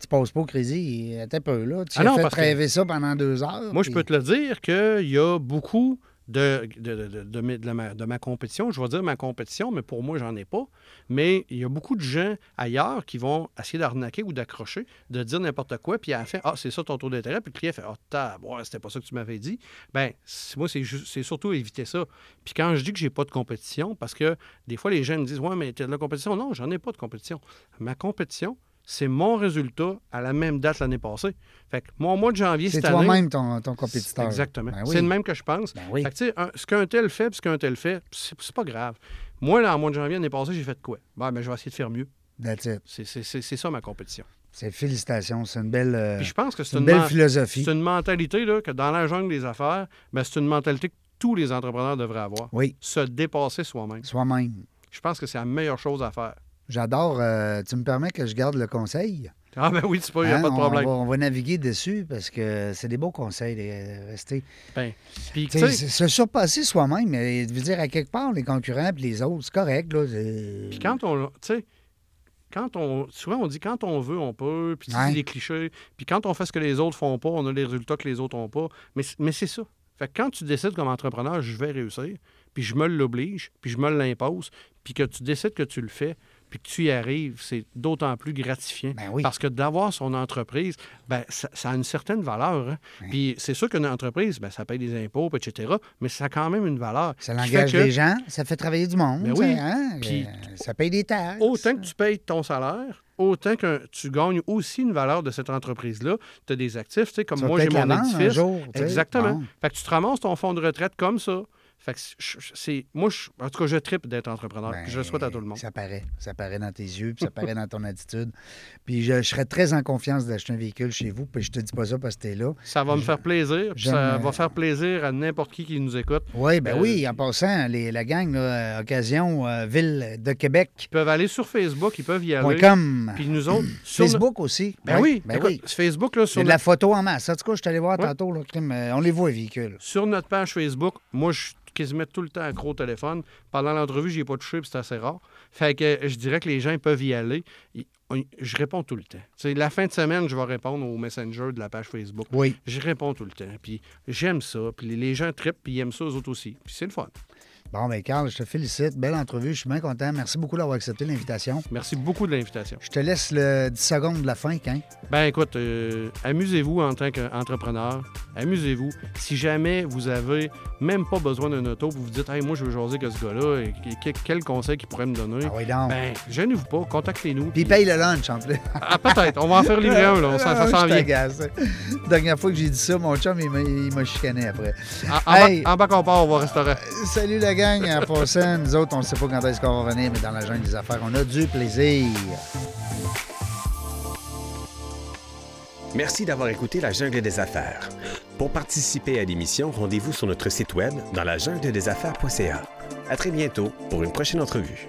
tu passes pas au crédit, t'es peu là. Tu Ah as non, fait parce que- rêver ça pendant deux heures. Moi, je peux te le dire qu'il y a beaucoup de, de, de- de- de mes- de ma, de ma compétition. Je vais dire ma compétition, mais pour moi, j'en ai pas. Mais il y a beaucoup de gens ailleurs qui vont essayer d'arnaquer ou d'accrocher, de dire n'importe quoi, puis à la fin, ah, c'est ça ton taux d'intérêt, puis le client fait, ah, ouais, c'était pas ça que tu m'avais dit. Ben, moi, c'est surtout éviter ça. Puis quand je dis que j'ai pas de compétition, parce que des fois, les gens me disent, ouais, mais tu as de la compétition. Non, j'en ai pas de compétition. Ma compétition, c'est mon résultat à la même date l'année passée. Fait que mon mois de janvier C'est cette année. toi-même ton, ton compétiteur. Exactement. Ben oui. C'est le même que je pense. Ben oui. Fait que, tu sais, un- ce qu'un tel fait, puis ce qu'un tel fait, c'est c'est pas grave. Moi, là, en mois de janvier, l'année passée, j'ai fait quoi? Ben, ben, je vais essayer de faire mieux. C'est- C'est c'est- c'est ça ma compétition. C'est félicitations. C'est une belle, euh, Puis je pense que c'est c'est une, une belle philosophie. c'est une mentalité là, que dans la jungle des affaires, ben, c'est une mentalité que tous les entrepreneurs devraient avoir. Oui, Se dépasser soi-même. soi-même. Je pense que c'est la meilleure chose à faire. J'adore. euh, tu me permets que je garde le conseil? Ah ben oui, c'est pas, il n'y a Hein, pas de problème. On va, on va naviguer dessus parce que c'est des beaux conseils de rester. Ben, puis, Tu tu sais, sais, Se surpasser soi-même, je veux dire, à quelque part, les concurrents et les autres, c'est correct. Là, Puis quand on. Tu sais, quand on. Souvent, on dit quand on veut, on peut. Puis tu Ouais. dis des clichés. Puis quand on fait ce que les autres font pas, on a les résultats que les autres ont pas. Mais, mais c'est ça. Fait que quand tu décides comme entrepreneur, je vais réussir, puis je me l'oblige, puis je me l'impose, puis que tu décides que tu le fais, puis que tu y arrives, c'est d'autant plus gratifiant. Ben oui. Parce que d'avoir son entreprise, ben, ça, ça a une certaine valeur. hein. Puis c'est sûr qu'une entreprise, ben, ça paye des impôts, etc., mais ça a quand même une valeur. Ça l'engage que- des gens, ça fait travailler du monde. Ben ça, oui. hein, Puis- euh, ça paye des taxes. Autant que tu payes ton salaire, autant que tu gagnes aussi une valeur de cette entreprise-là. Tu as des actifs, tu sais, comme Tu moi, j'ai mon un édifice. jour, sais. Exactement. Bon. Fait que tu te ramasses ton fonds de retraite comme ça. Fait que c'est. Moi, je- en tout cas, je tripe d'être entrepreneur. Ben, je le souhaite à tout le monde. Ça paraît. Ça paraît dans tes yeux, puis ça paraît dans ton attitude. Puis je, je serais très en confiance d'acheter un véhicule chez vous, puis je te dis pas ça parce que t'es là. Ça va me faire plaisir. puis Ça va faire plaisir à n'importe qui qui nous écoute. Oui, ben Euh, oui, en passant, les, la gang, là, Occasion, euh, Ville de Québec, Ils peuvent aller sur Facebook, ils peuvent y aller. .com. Puis nous autres, sur Facebook aussi. Ben Ouais, oui, ben écoute, oui. Facebook, là, C'est sur, de la photo en masse. En tout cas, je suis allé voir Ouais. tantôt, là, euh, on les voit, les véhicules. sur notre page Facebook, moi, je suis quasiment tout le temps accro au téléphone. Pendant l'entrevue, j'ai pas touché, puis c'est assez rare. Fait que je dirais que les gens peuvent y aller. Je réponds tout le temps. C'est la fin de semaine, je vais répondre au Messenger de la page Facebook. Oui. Je réponds tout le temps. Puis j'aime ça. Puis les- les gens trippent, puis ils aiment ça eux autres aussi. Puis c'est le fun. Bon, ben Carl, je te félicite. Belle entrevue. Je suis bien content. Merci beaucoup d'avoir accepté l'invitation. Merci beaucoup de l'invitation. Je te laisse le 10 secondes de la fin, hein? Ben écoute, euh, amusez-vous en tant qu'entrepreneur. Amusez-vous. Si jamais vous avez même pas besoin d'un auto, vous vous dites, hey, moi, je veux jaser avec ce gars-là, et, et quel, conseil qu'il pourrait me donner, Ah oui, donc. ben, gênez-vous pas, contactez-nous. Puis paye le lunch, en plus. Ah, peut-être. On va en faire livrer un, là. On s'en- ça Ah, s'en vient. t'agace. Dernière fois que j'ai dit ça, mon chum, il m'a- chicané après. En, en Hey. bas, en bas qu'on part, on va au restaurant. Salut la nous autres, on ne sait pas quand est-ce va revenir, mais dans la jungle des affaires, on a du plaisir. Merci d'avoir écouté La Jungle des Affaires. Pour participer à l'émission, rendez-vous sur notre site web dans la jungle des affaires.ca. À très bientôt pour une prochaine entrevue.